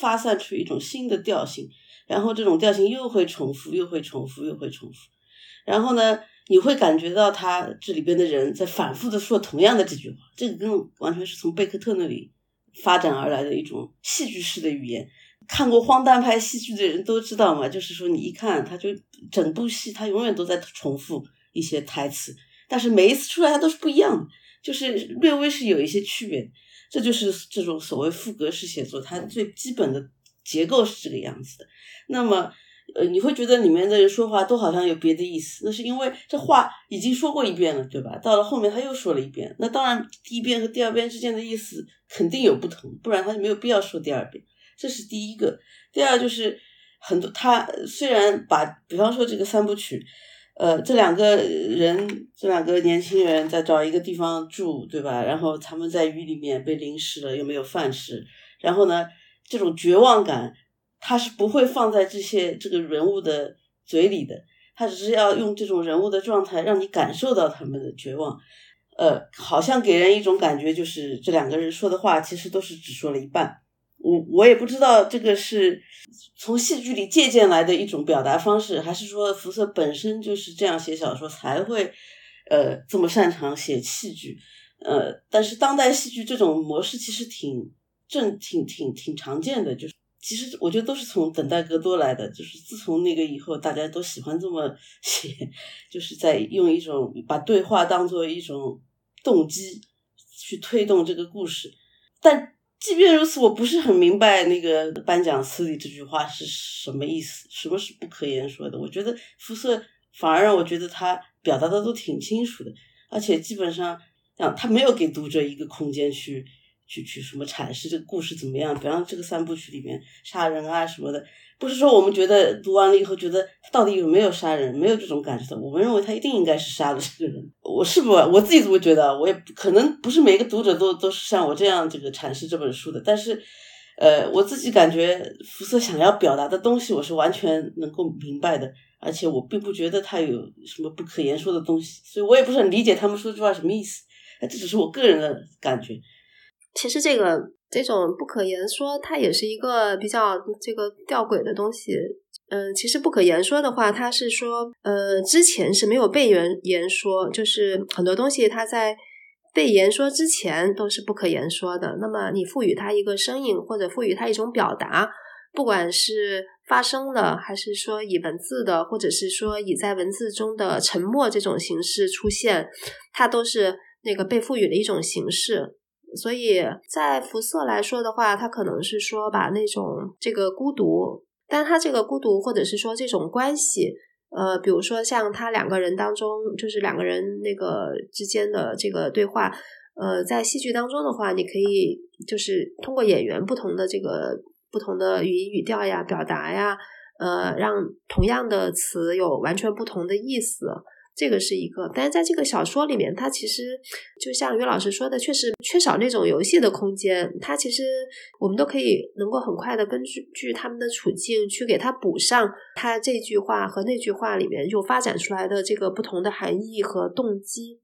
发散出一种新的调性。然后这种调性又会重复，又会重复，又会重复。然后呢，你会感觉到他这里边的人在反复的说同样的这句话。这个跟完全是从贝克特那里发展而来的一种戏剧式的语言。看过荒诞派戏剧的人都知道嘛，就是说你一看他就整部戏他永远都在重复一些台词，但是每一次出来他都是不一样的，就是略微是有一些区别。这就是这种所谓副格式写作，它最基本的。结构是这个样子的，那么，呃，你会觉得里面的人说话都好像有别的意思，那是因为这话已经说过一遍了，对吧？到了后面他又说了一遍，那当然第一遍和第二遍之间的意思肯定有不同，不然他就没有必要说第二遍。这是第一个。第二就是很多他虽然把，比方说这个三部曲，呃，这两个人，这两个年轻人在找一个地方住，对吧？然后他们在雨里面被淋湿了，又没有饭吃，然后呢？这种绝望感，他是不会放在这些这个人物的嘴里的，他只是要用这种人物的状态让你感受到他们的绝望，呃，好像给人一种感觉，就是这两个人说的话其实都是只说了一半。我我也不知道这个是从戏剧里借鉴来的一种表达方式，还是说福瑟本身就是这样写小说才会呃这么擅长写戏剧，呃，但是当代戏剧这种模式其实挺。正挺挺挺常见的，就是其实我觉得都是从等待戈多来的，就是自从那个以后，大家都喜欢这么写，就是在用一种把对话当做一种动机去推动这个故事。但即便如此，我不是很明白那个颁奖词里这句话是什么意思，什么是不可言说的？我觉得肤色反而让我觉得他表达的都挺清楚的，而且基本上啊他没有给读者一个空间去。去去什么阐释这个故事怎么样？比方这个三部曲里面杀人啊什么的，不是说我们觉得读完了以后觉得他到底有没有杀人，没有这种感觉的。我们认为他一定应该是杀了这个人。我是不我自己这么觉得，我也可能不是每个读者都都是像我这样这个阐释这本书的。但是，呃，我自己感觉福瑟想要表达的东西，我是完全能够明白的，而且我并不觉得他有什么不可言说的东西，所以我也不是很理解他们说这句话什么意思。这只是我个人的感觉。其实这个这种不可言说，它也是一个比较这个吊诡的东西。嗯，其实不可言说的话，它是说，呃，之前是没有被言言说，就是很多东西它在被言说之前都是不可言说的。那么你赋予它一个声音，或者赋予它一种表达，不管是发声的，还是说以文字的，或者是说以在文字中的沉默这种形式出现，它都是那个被赋予的一种形式。所以在辐射来说的话，他可能是说把那种这个孤独，但他这个孤独或者是说这种关系，呃，比如说像他两个人当中，就是两个人那个之间的这个对话，呃，在戏剧当中的话，你可以就是通过演员不同的这个不同的语音语调呀、表达呀，呃，让同样的词有完全不同的意思。这个是一个，但是在这个小说里面，它其实就像于老师说的，确实缺少那种游戏的空间。它其实我们都可以能够很快的根据据他们的处境去给他补上他这句话和那句话里面就发展出来的这个不同的含义和动机。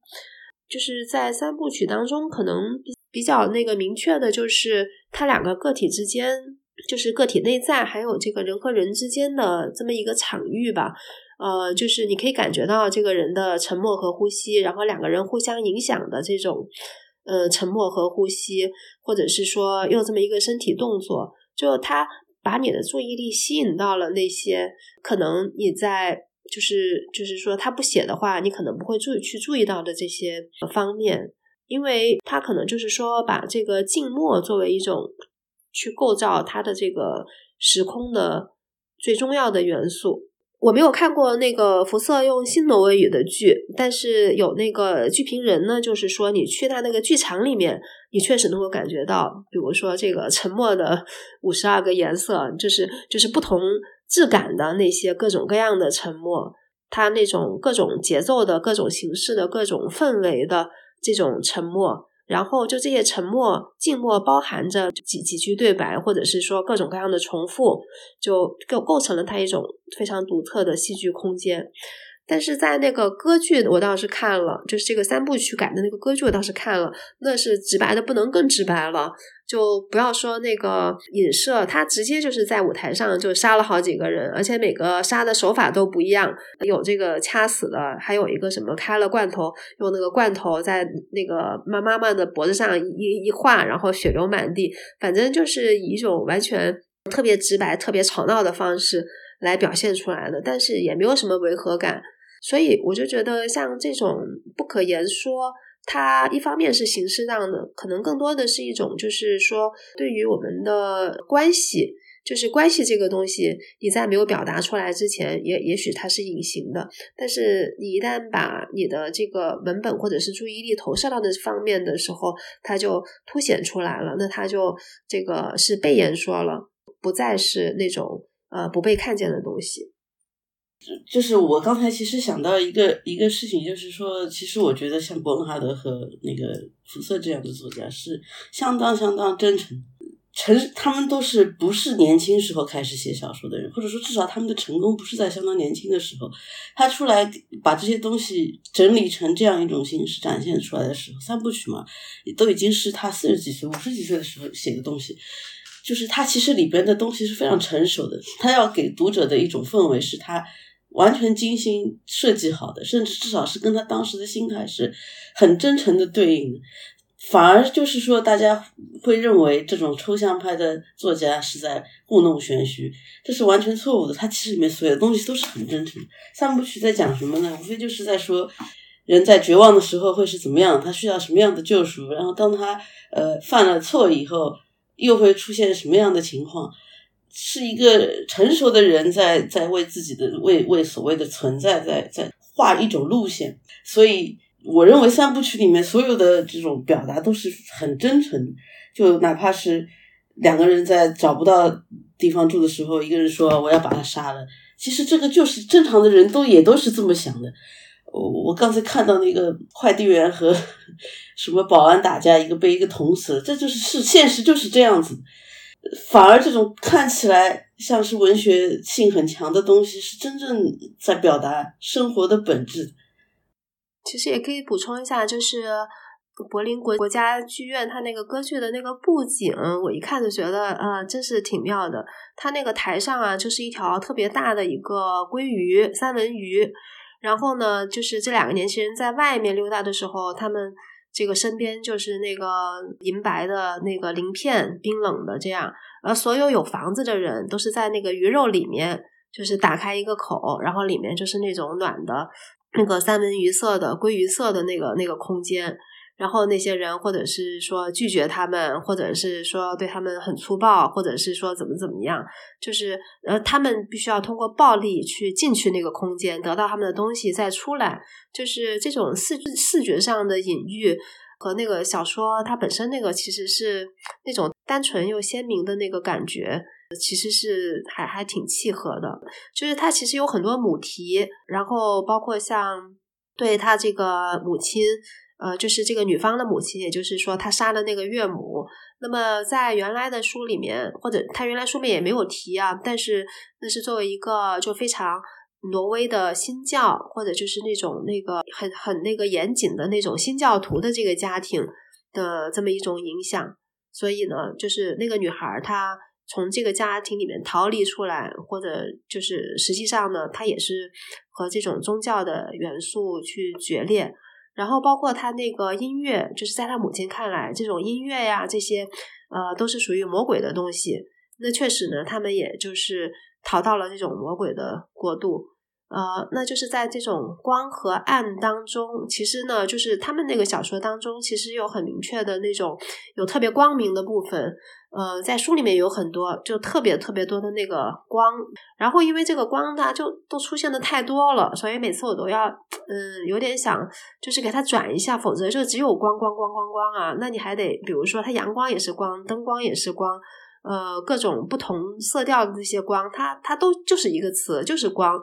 就是在三部曲当中，可能比比较那个明确的就是他两个个体之间，就是个体内在还有这个人和人之间的这么一个场域吧。呃，就是你可以感觉到这个人的沉默和呼吸，然后两个人互相影响的这种，呃，沉默和呼吸，或者是说用这么一个身体动作，就他把你的注意力吸引到了那些可能你在就是就是说他不写的话，你可能不会注意去注意到的这些方面，因为他可能就是说把这个静默作为一种去构造他的这个时空的最重要的元素。我没有看过那个福瑟用新挪威语的剧，但是有那个剧评人呢，就是说你去他那个剧场里面，你确实能够感觉到，比如说这个沉默的五十二个颜色，就是就是不同质感的那些各种各样的沉默，它那种各种节奏的各种形式的各种氛围的这种沉默。然后就这些沉默、静默，包含着几几句对白，或者是说各种各样的重复，就构构成了它一种非常独特的戏剧空间。但是在那个歌剧，我倒是看了，就是这个三部曲改的那个歌剧，我倒是看了，那是直白的不能更直白了。就不要说那个影射，他直接就是在舞台上就杀了好几个人，而且每个杀的手法都不一样，有这个掐死的，还有一个什么开了罐头，用那个罐头在那个妈妈妈的脖子上一一划，然后血流满地，反正就是以一种完全特别直白、特别吵闹的方式来表现出来的，但是也没有什么违和感。所以我就觉得，像这种不可言说，它一方面是形式上的，可能更多的是一种，就是说，对于我们的关系，就是关系这个东西，你在没有表达出来之前，也也许它是隐形的，但是你一旦把你的这个文本或者是注意力投射到那方面的时候，它就凸显出来了，那它就这个是被言说了，不再是那种呃不被看见的东西。就是我刚才其实想到一个一个事情，就是说，其实我觉得像伯恩哈德和那个福瑟这样的作家是相当相当真诚，成他们都是不是年轻时候开始写小说的人，或者说至少他们的成功不是在相当年轻的时候，他出来把这些东西整理成这样一种形式展现出来的时候，三部曲嘛，都已经是他四十几岁、五十几岁的时候写的东西，就是他其实里边的东西是非常成熟的，他要给读者的一种氛围是他。完全精心设计好的，甚至至少是跟他当时的心态是很真诚的对应的，反而就是说，大家会认为这种抽象派的作家是在故弄玄虚，这是完全错误的。他其实里面所有的东西都是很真诚。三部曲在讲什么呢？无非就是在说人在绝望的时候会是怎么样，他需要什么样的救赎，然后当他呃犯了错以后，又会出现什么样的情况。是一个成熟的人在在为自己的为为所谓的存在在在画一种路线，所以我认为三部曲里面所有的这种表达都是很真诚，就哪怕是两个人在找不到地方住的时候，一个人说我要把他杀了，其实这个就是正常的人都也都是这么想的。我我刚才看到那个快递员和 什么保安打架，一个被一个捅死了，这就是是现实就是这样子。反而这种看起来像是文学性很强的东西，是真正在表达生活的本质。其实也可以补充一下，就是柏林国国家剧院它那个歌剧的那个布景，我一看就觉得，呃，真是挺妙的。它那个台上啊，就是一条特别大的一个鲑鱼三文鱼，然后呢，就是这两个年轻人在外面溜达的时候，他们。这个身边就是那个银白的那个鳞片，冰冷的这样。而所有有房子的人都是在那个鱼肉里面，就是打开一个口，然后里面就是那种暖的，那个三文鱼色的、鲑鱼色的那个那个空间。然后那些人，或者是说拒绝他们，或者是说对他们很粗暴，或者是说怎么怎么样，就是呃，他们必须要通过暴力去进去那个空间，得到他们的东西再出来。就是这种视视觉上的隐喻和那个小说它本身那个其实是那种单纯又鲜明的那个感觉，其实是还还挺契合的。就是它其实有很多母题，然后包括像对他这个母亲。呃，就是这个女方的母亲，也就是说，她杀了那个岳母。那么在原来的书里面，或者她原来书里面也没有提啊，但是那是作为一个就非常挪威的新教，或者就是那种那个很很那个严谨的那种新教徒的这个家庭的这么一种影响。所以呢，就是那个女孩她从这个家庭里面逃离出来，或者就是实际上呢，她也是和这种宗教的元素去决裂。然后包括他那个音乐，就是在他母亲看来，这种音乐呀，这些呃都是属于魔鬼的东西。那确实呢，他们也就是逃到了这种魔鬼的国度。呃，那就是在这种光和暗当中，其实呢，就是他们那个小说当中，其实有很明确的那种有特别光明的部分。呃，在书里面有很多，就特别特别多的那个光。然后因为这个光它就都出现的太多了，所以每次我都要嗯有点想，就是给它转一下，否则就只有光光光光光啊。那你还得比如说它阳光也是光，灯光也是光，呃，各种不同色调的这些光，它它都就是一个词，就是光。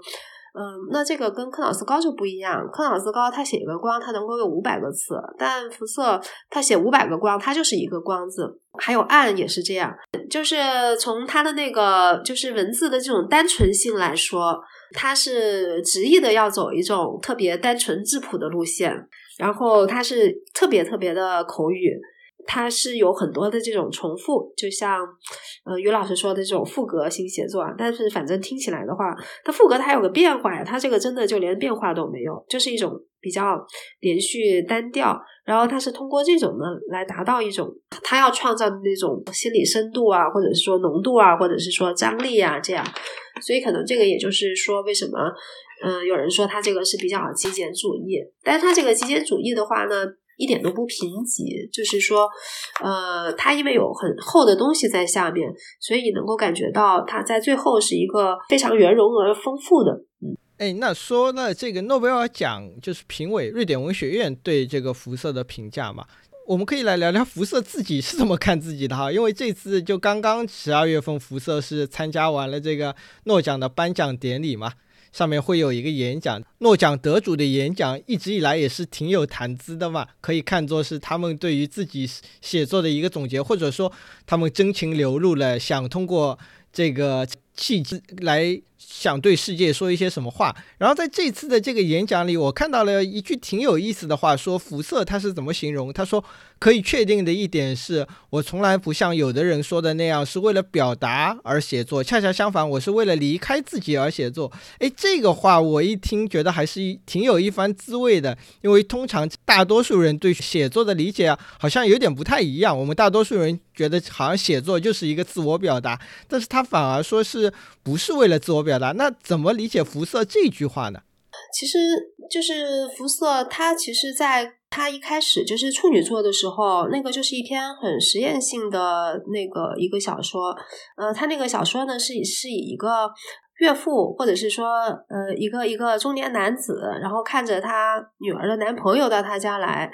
嗯，那这个跟克朗斯高就不一样。克朗斯高他写一个光，他能够有五百个词，但福瑟他写五百个光，它就是一个光字。还有暗也是这样，就是从他的那个就是文字的这种单纯性来说，他是执意的要走一种特别单纯质朴的路线，然后他是特别特别的口语。它是有很多的这种重复，就像呃于老师说的这种副格性写作啊，但是反正听起来的话，它副格它有个变化呀，它这个真的就连变化都没有，就是一种比较连续单调，然后它是通过这种呢来达到一种他要创造的那种心理深度啊，或者是说浓度啊，或者是说张力啊这样，所以可能这个也就是说为什么嗯有人说他这个是比较极简主义，但是他这个极简主义的话呢。一点都不贫瘠，就是说，呃，它因为有很厚的东西在下面，所以能够感觉到它在最后是一个非常圆融而丰富的。嗯，哎，那说了这个诺贝尔奖，就是评委瑞典文学院对这个辐射的评价嘛，我们可以来聊聊辐射自己是怎么看自己的哈，因为这次就刚刚十二月份，辐射是参加完了这个诺奖的颁奖典礼嘛。上面会有一个演讲，诺奖得主的演讲一直以来也是挺有谈资的嘛，可以看作是他们对于自己写作的一个总结，或者说他们真情流露了，想通过这个契机来。想对世界说一些什么话？然后在这次的这个演讲里，我看到了一句挺有意思的话，说辐射他是怎么形容？他说可以确定的一点是我从来不像有的人说的那样是为了表达而写作，恰恰相反，我是为了离开自己而写作。诶，这个话我一听觉得还是挺有一番滋味的，因为通常大多数人对写作的理解啊，好像有点不太一样。我们大多数人觉得好像写作就是一个自我表达，但是他反而说是不是为了自我表达？那怎么理解辐射这句话呢？其实就是辐射，它其实在它一开始就是处女座的时候，那个就是一篇很实验性的那个一个小说。呃，他那个小说呢是是以一个岳父或者是说呃一个一个中年男子，然后看着他女儿的男朋友到他家来，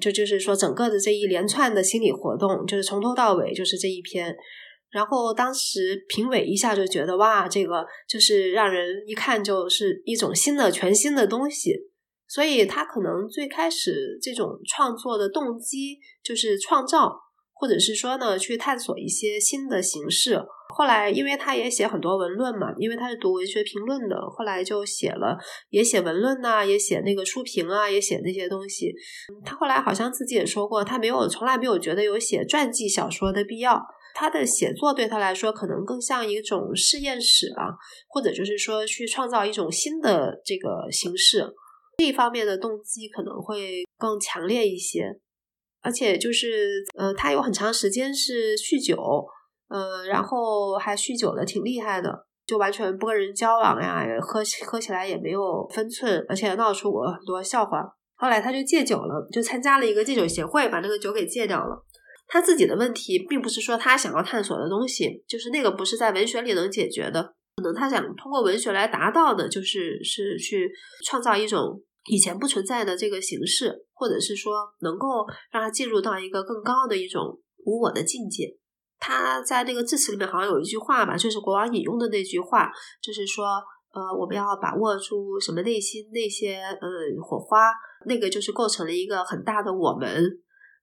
就就是说整个的这一连串的心理活动，就是从头到尾就是这一篇。然后当时评委一下就觉得哇，这个就是让人一看就是一种新的、全新的东西。所以他可能最开始这种创作的动机就是创造，或者是说呢去探索一些新的形式。后来因为他也写很多文论嘛，因为他是读文学评论的，后来就写了也写文论呐，也写那个书评啊，也写那些东西。他后来好像自己也说过，他没有从来没有觉得有写传记小说的必要。他的写作对他来说可能更像一种试验室啊，或者就是说去创造一种新的这个形式，这一方面的动机可能会更强烈一些。而且就是呃，他有很长时间是酗酒，呃，然后还酗酒的挺厉害的，就完全不跟人交往呀，喝喝起来也没有分寸，而且闹出过很多笑话。后来他就戒酒了，就参加了一个戒酒协会，把那个酒给戒掉了。他自己的问题，并不是说他想要探索的东西，就是那个不是在文学里能解决的。可能他想通过文学来达到的，就是是去创造一种以前不存在的这个形式，或者是说能够让他进入到一个更高的一种无我的境界。他在那个致辞里面好像有一句话吧，就是国王引用的那句话，就是说，呃，我们要把握住什么内心那些呃火花，那个就是构成了一个很大的我们。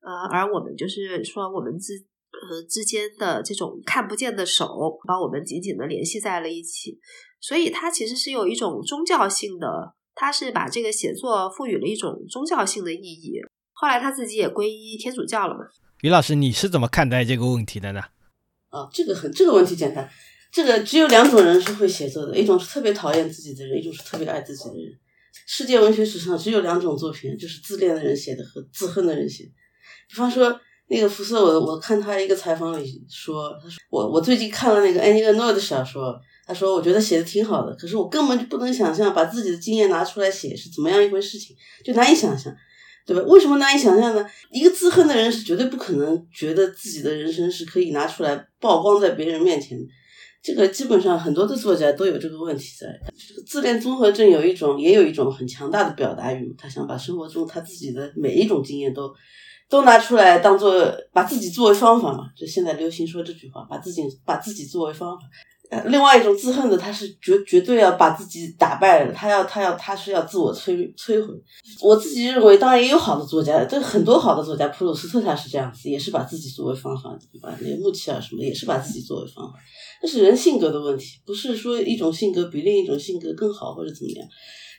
呃，而我们就是说，我们之呃之间的这种看不见的手，把我们紧紧的联系在了一起。所以，它其实是有一种宗教性的，他是把这个写作赋予了一种宗教性的意义。后来他自己也皈依天主教了嘛。于老师，你是怎么看待这个问题的呢？啊，这个很这个问题简单，这个只有两种人是会写作的，一种是特别讨厌自己的人，一种是特别爱自己的人。世界文学史上只有两种作品，就是自恋的人写的和自恨的人写。比方说那个福斯，我我看他一个采访里说，他说我我最近看了那个安妮厄诺的小说，他说：“我觉得写的挺好的，可是我根本就不能想象把自己的经验拿出来写是怎么样一回事情，就难以想象，对吧？为什么难以想象呢？一个自恨的人是绝对不可能觉得自己的人生是可以拿出来曝光在别人面前的。这个基本上很多的作家都有这个问题在。自恋综合症有一种，也有一种很强大的表达欲，他想把生活中他自己的每一种经验都都拿出来当做把自己作为方法嘛。就现在流行说这句话，把自己把自己作为方法。”呃另外一种自恨的，他是绝绝对要把自己打败了，他要他要他是要自我摧摧毁。我自己认为，当然也有好的作家，这很多好的作家，普鲁斯特他是这样子，也是把自己作为方法，对吧？那个穆奇尔什么也是把自己作为方法，那是人性格的问题，不是说一种性格比另一种性格更好或者怎么样。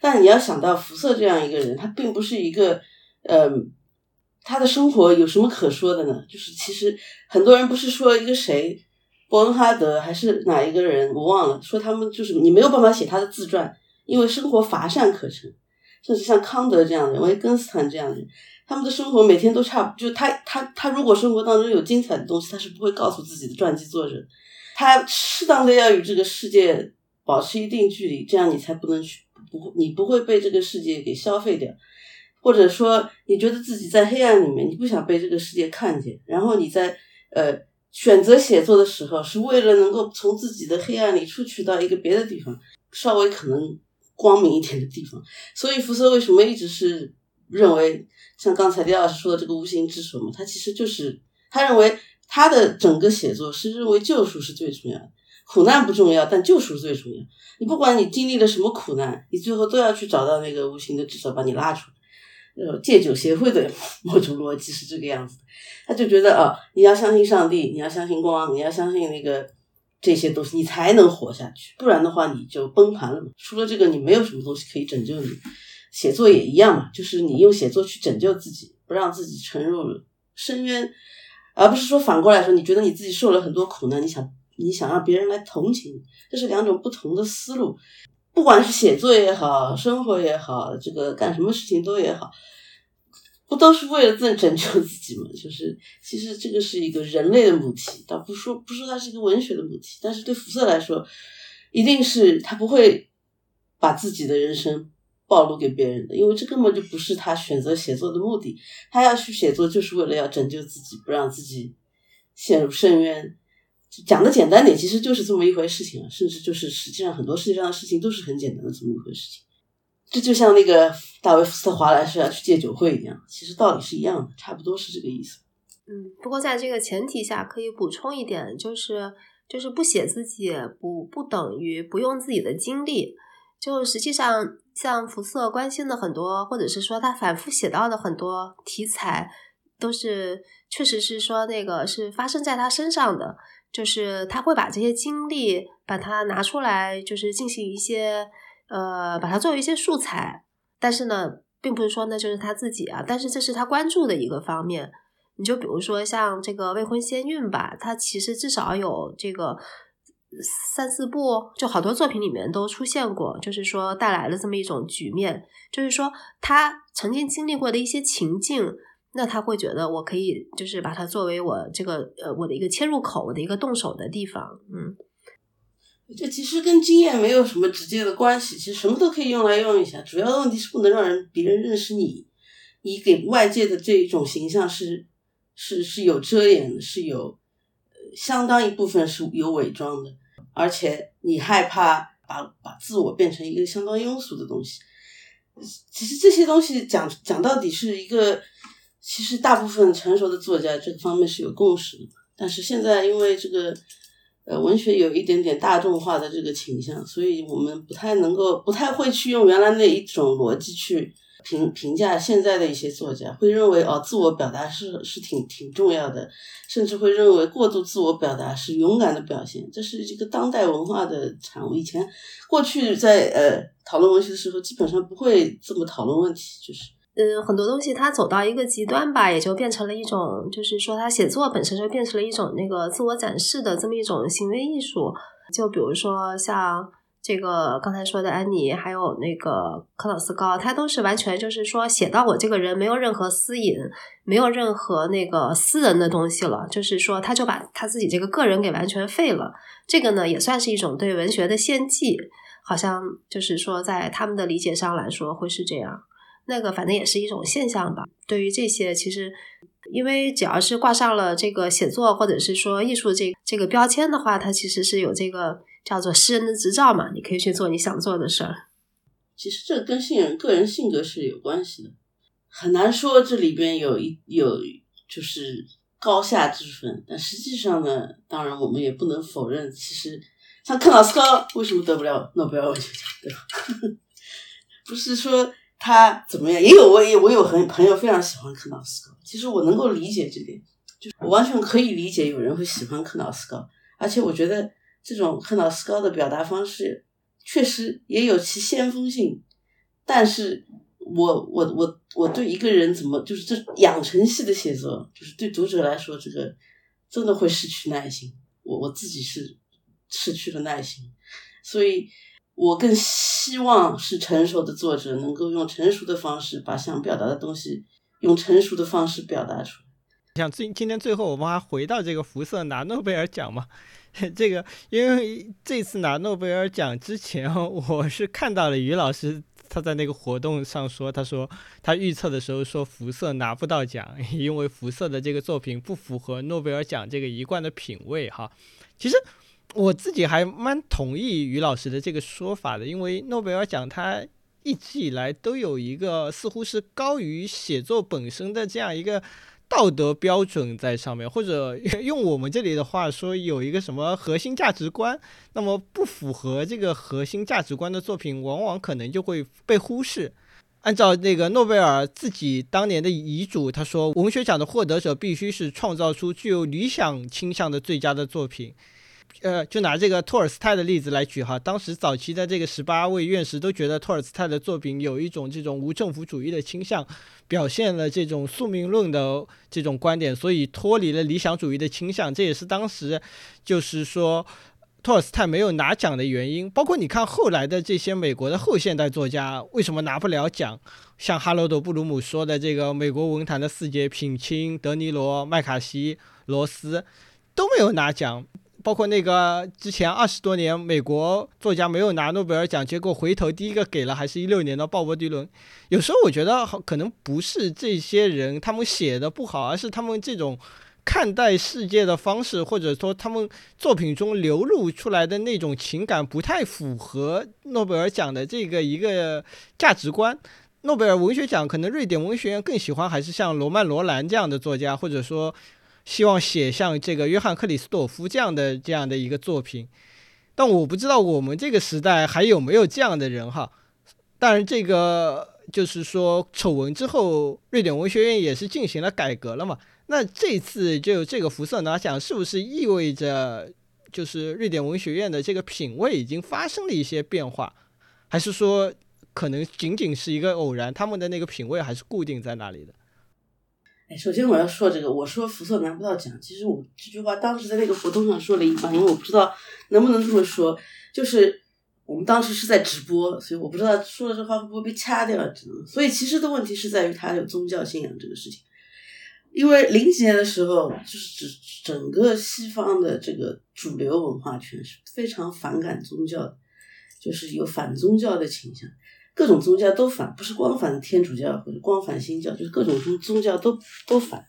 但你要想到福瑟这样一个人，他并不是一个，嗯，他的生活有什么可说的呢？就是其实很多人不是说一个谁。伯恩哈德还是哪一个人，我忘了。说他们就是你没有办法写他的自传，因为生活乏善可陈。甚至像康德这样的人，维根斯坦这样的人，他们的生活每天都差不就他他他如果生活当中有精彩的东西，他是不会告诉自己的传记作者。他适当的要与这个世界保持一定距离，这样你才不能去不你不会被这个世界给消费掉。或者说，你觉得自己在黑暗里面，你不想被这个世界看见，然后你在呃。选择写作的时候，是为了能够从自己的黑暗里出去到一个别的地方，稍微可能光明一点的地方。所以福瑟为什么一直是认为，像刚才李老师说的这个无形之手嘛，他其实就是他认为他的整个写作是认为救赎是最重要的，苦难不重要，但救赎最重要。你不管你经历了什么苦难，你最后都要去找到那个无形的之手把你拉出来。呃，戒酒协会的某种逻辑是这个样子，他就觉得啊，你要相信上帝，你要相信光，你要相信那个这些东西，你才能活下去，不然的话你就崩盘了嘛。除了这个，你没有什么东西可以拯救你。写作也一样嘛，就是你用写作去拯救自己，不让自己沉入深渊，而不是说反过来说，你觉得你自己受了很多苦难，你想你想让别人来同情你，这是两种不同的思路。不管是写作也好，生活也好，这个干什么事情都也好，不都是为了自拯救自己吗？就是其实这个是一个人类的母题，倒不说不说它是一个文学的母题，但是对福瑟来说，一定是他不会把自己的人生暴露给别人的，因为这根本就不是他选择写作的目的。他要去写作，就是为了要拯救自己，不让自己陷入深渊。讲的简单点，其实就是这么一回事情啊，甚至就是实际上很多世界上的事情都是很简单的这么一回事情。这就像那个大卫福斯特华莱士要去戒酒会一样，其实道理是一样的，差不多是这个意思。嗯，不过在这个前提下，可以补充一点，就是就是不写自己，不不等于不用自己的经历。就实际上，像福瑟关心的很多，或者是说他反复写到的很多题材，都是确实是说那个是发生在他身上的。就是他会把这些经历，把它拿出来，就是进行一些，呃，把它作为一些素材。但是呢，并不是说那就是他自己啊，但是这是他关注的一个方面。你就比如说像这个未婚先孕吧，他其实至少有这个三四部，就好多作品里面都出现过，就是说带来了这么一种局面，就是说他曾经经历过的一些情境。那他会觉得我可以就是把它作为我这个呃我的一个切入口，我的一个动手的地方，嗯，这其实跟经验没有什么直接的关系，其实什么都可以用来用一下，主要的问题是不能让人别人认识你，你给外界的这一种形象是是是有遮掩的，是有相当一部分是有伪装的，而且你害怕把把自我变成一个相当庸俗的东西，其实这些东西讲讲到底是一个。其实大部分成熟的作家这个方面是有共识的，但是现在因为这个呃文学有一点点大众化的这个倾向，所以我们不太能够不太会去用原来那一种逻辑去评评价现在的一些作家，会认为哦自我表达是是挺挺重要的，甚至会认为过度自我表达是勇敢的表现，这是一个当代文化的产物。以前过去在呃讨论文学的时候，基本上不会这么讨论问题，就是。嗯，很多东西它走到一个极端吧，也就变成了一种，就是说，他写作本身就变成了一种那个自我展示的这么一种行为艺术。就比如说像这个刚才说的安妮，还有那个克劳斯高，他都是完全就是说写到我这个人没有任何私隐，没有任何那个私人的东西了，就是说他就把他自己这个个人给完全废了。这个呢也算是一种对文学的献祭，好像就是说在他们的理解上来说会是这样。那个反正也是一种现象吧。对于这些，其实因为只要是挂上了这个写作或者是说艺术这这个标签的话，它其实是有这个。叫做诗人的执照嘛，你可以去做你想做的事儿。其实这跟信人个人性格是有关系的，很难说这里边有一有就是高下之分。但实际上呢，当然我们也不能否认，其实像克劳斯高为什么得不了诺贝尔文学奖，对吧？不是说他怎么样，也有我也我有很朋友非常喜欢克劳斯高，其实我能够理解这点，就是我完全可以理解有人会喜欢克劳斯高，而且我觉得。这种克劳斯高的表达方式确实也有其先锋性，但是我我我我对一个人怎么就是这养成系的写作，就是对读者来说，这个真的会失去耐心。我我自己是失去了耐心，所以我更希望是成熟的作者能够用成熟的方式把想表达的东西用成熟的方式表达出来。像今今天最后我们还回到这个福瑟拿诺贝尔奖嘛？这个，因为这次拿诺贝尔奖之前，我是看到了于老师他在那个活动上说，他说他预测的时候说福瑟拿不到奖，因为福瑟的这个作品不符合诺贝尔奖这个一贯的品味哈。其实我自己还蛮同意于老师的这个说法的，因为诺贝尔奖它一直以来都有一个似乎是高于写作本身的这样一个。道德标准在上面，或者用我们这里的话说，有一个什么核心价值观，那么不符合这个核心价值观的作品，往往可能就会被忽视。按照那个诺贝尔自己当年的遗嘱，他说，文学奖的获得者必须是创造出具有理想倾向的最佳的作品。呃，就拿这个托尔斯泰的例子来举哈，当时早期的这个十八位院士都觉得托尔斯泰的作品有一种这种无政府主义的倾向，表现了这种宿命论的这种观点，所以脱离了理想主义的倾向，这也是当时就是说托尔斯泰没有拿奖的原因。包括你看后来的这些美国的后现代作家为什么拿不了奖，像哈罗德·布鲁姆说的这个美国文坛的四杰品钦、德尼罗、麦卡锡、罗斯都没有拿奖。包括那个之前二十多年美国作家没有拿诺贝尔奖，结果回头第一个给了还是一六年的鲍勃迪伦。有时候我觉得可能不是这些人他们写的不好，而是他们这种看待世界的方式，或者说他们作品中流露出来的那种情感不太符合诺贝尔奖的这个一个价值观。诺贝尔文学奖可能瑞典文学院更喜欢还是像罗曼·罗兰这样的作家，或者说。希望写像这个约翰克里斯朵夫这样的这样的一个作品，但我不知道我们这个时代还有没有这样的人哈。当然，这个就是说丑闻之后，瑞典文学院也是进行了改革了嘛。那这次就这个福瑟拿奖，是不是意味着就是瑞典文学院的这个品味已经发生了一些变化，还是说可能仅仅是一个偶然，他们的那个品味还是固定在那里的？哎，首先我要说这个，我说福瑟拿不到奖，其实我这句话当时在那个活动上说了一半，因为我不知道能不能这么说，就是我们当时是在直播，所以我不知道说了这话会不会被掐掉，所以其实的问题是在于他有宗教信仰这个事情，因为零几年的时候，就是整整个西方的这个主流文化圈是非常反感宗教的，就是有反宗教的倾向。各种宗教都反，不是光反天主教或者光反新教，就是各种宗宗教都都反，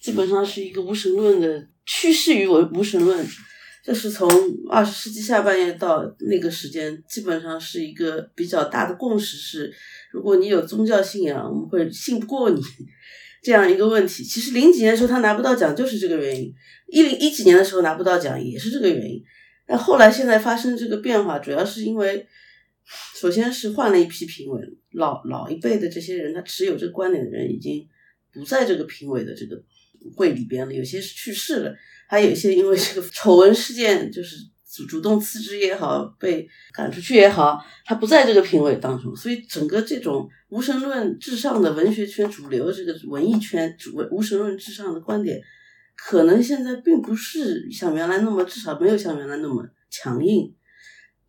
基本上是一个无神论的趋势于为无神论。这是从二十世纪下半叶到那个时间，基本上是一个比较大的共识是，如果你有宗教信仰，我们会信不过你这样一个问题。其实零几年的时候他拿不到奖就是这个原因，一零一几年的时候拿不到奖也是这个原因。但后来现在发生这个变化，主要是因为。首先是换了一批评委，老老一辈的这些人，他持有这个观点的人已经不在这个评委的这个会里边了，有些是去世了，还有一些因为这个丑闻事件，就是主主动辞职也好，被赶出去也好，他不在这个评委当中，所以整个这种无神论至上的文学圈主流这个文艺圈主无神论至上的观点，可能现在并不是像原来那么，至少没有像原来那么强硬。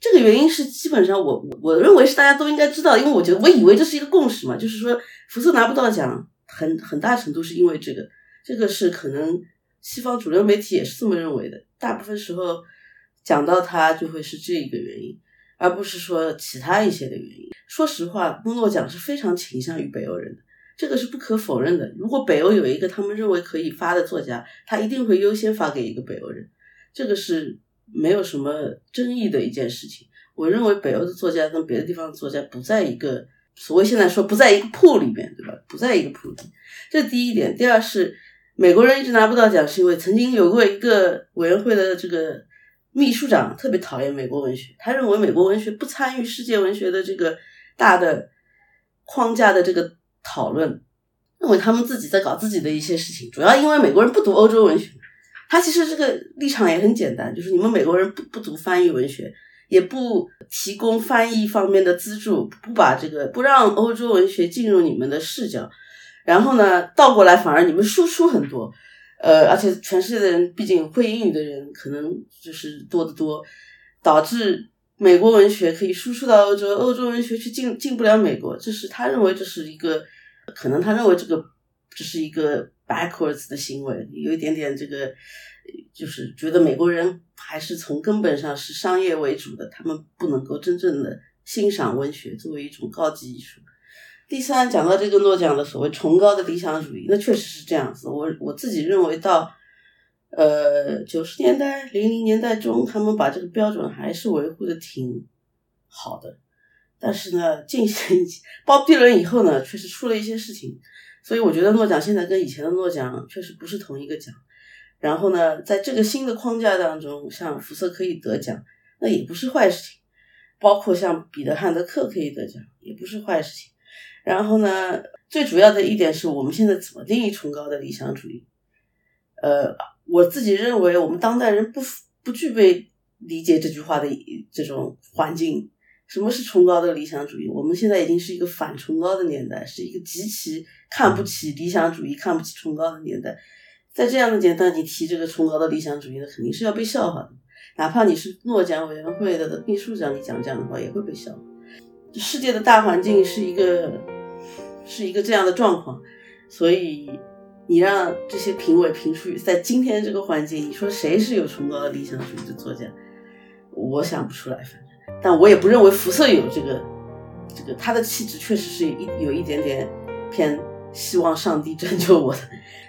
这个原因是基本上我我我认为是大家都应该知道，因为我觉得我以为这是一个共识嘛，就是说福斯拿不到奖，很很大程度是因为这个，这个是可能西方主流媒体也是这么认为的，大部分时候讲到他就会是这一个原因，而不是说其他一些的原因。说实话，诺奖是非常倾向于北欧人的，这个是不可否认的。如果北欧有一个他们认为可以发的作家，他一定会优先发给一个北欧人，这个是。没有什么争议的一件事情。我认为北欧的作家跟别的地方的作家不在一个所谓现在说不在一个铺里面，对吧？不在一个铺里，这是第一点。第二是美国人一直拿不到奖，是因为曾经有过一个委员会的这个秘书长特别讨厌美国文学，他认为美国文学不参与世界文学的这个大的框架的这个讨论，认为他们自己在搞自己的一些事情，主要因为美国人不读欧洲文学。他其实这个立场也很简单，就是你们美国人不不读翻译文学，也不提供翻译方面的资助，不把这个不让欧洲文学进入你们的视角，然后呢，倒过来反而你们输出很多，呃，而且全世界的人毕竟会英语的人可能就是多得多，导致美国文学可以输出到欧洲，欧洲文学却进进不了美国，这是他认为这是一个可能他认为这个这是一个。Backwards 的行为有一点点这个，就是觉得美国人还是从根本上是商业为主的，他们不能够真正的欣赏文学作为一种高级艺术。第三，讲到这个诺奖的所谓崇高的理想主义，那确实是这样子。我我自己认为到，呃，九十年代、零零年代中，他们把这个标准还是维护的挺好的。但是呢，近些鲍比伦以后呢，确实出了一些事情。所以我觉得诺奖现在跟以前的诺奖确实不是同一个奖。然后呢，在这个新的框架当中，像福瑟可以得奖，那也不是坏事情。包括像彼得汉德克可以得奖，也不是坏事情。然后呢，最主要的一点是我们现在怎么定义崇高的理想主义？呃，我自己认为我们当代人不不具备理解这句话的这种环境。什么是崇高的理想主义？我们现在已经是一个反崇高的年代，是一个极其看不起理想主义、看不起崇高的年代。在这样的年代，你提这个崇高的理想主义，那肯定是要被笑话的。哪怕你是诺奖委员会的秘书长，你讲这样的话也会被笑。世界的大环境是一个是一个这样的状况，所以你让这些评委评出，在今天这个环境，你说谁是有崇高的理想主义的作家？我想不出来，反。但我也不认为辐射有这个，这个他的气质确实是一有一点点偏希望上帝拯救我的。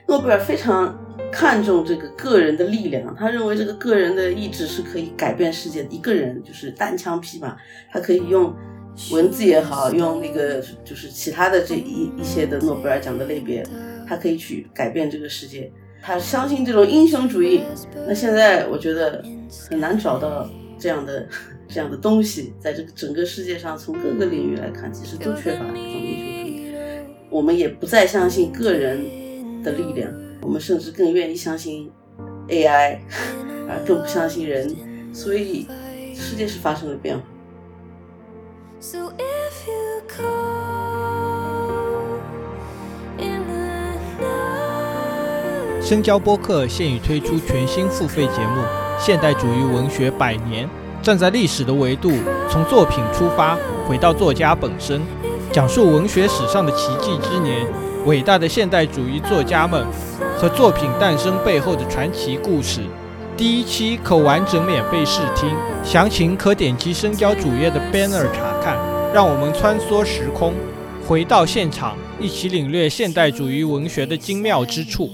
诺贝尔非常看重这个个人的力量，他认为这个个人的意志是可以改变世界的。一个人就是单枪匹马，他可以用文字也好，用那个就是其他的这一一些的诺贝尔奖的类别，他可以去改变这个世界。他相信这种英雄主义。那现在我觉得很难找到这样的。这样的东西，在这个整个世界上，从各个领域来看，其实都缺乏这种英雄主义。我们也不再相信个人的力量，我们甚至更愿意相信 AI，啊，更不相信人。所以，世界是发生了变化。深交播客现已推出全新付费节目《现代主义文学百年》。站在历史的维度，从作品出发，回到作家本身，讲述文学史上的奇迹之年，伟大的现代主义作家们和作品诞生背后的传奇故事。第一期可完整免费试听，详情可点击深交主页的 banner 查看。让我们穿梭时空，回到现场，一起领略现代主义文学的精妙之处。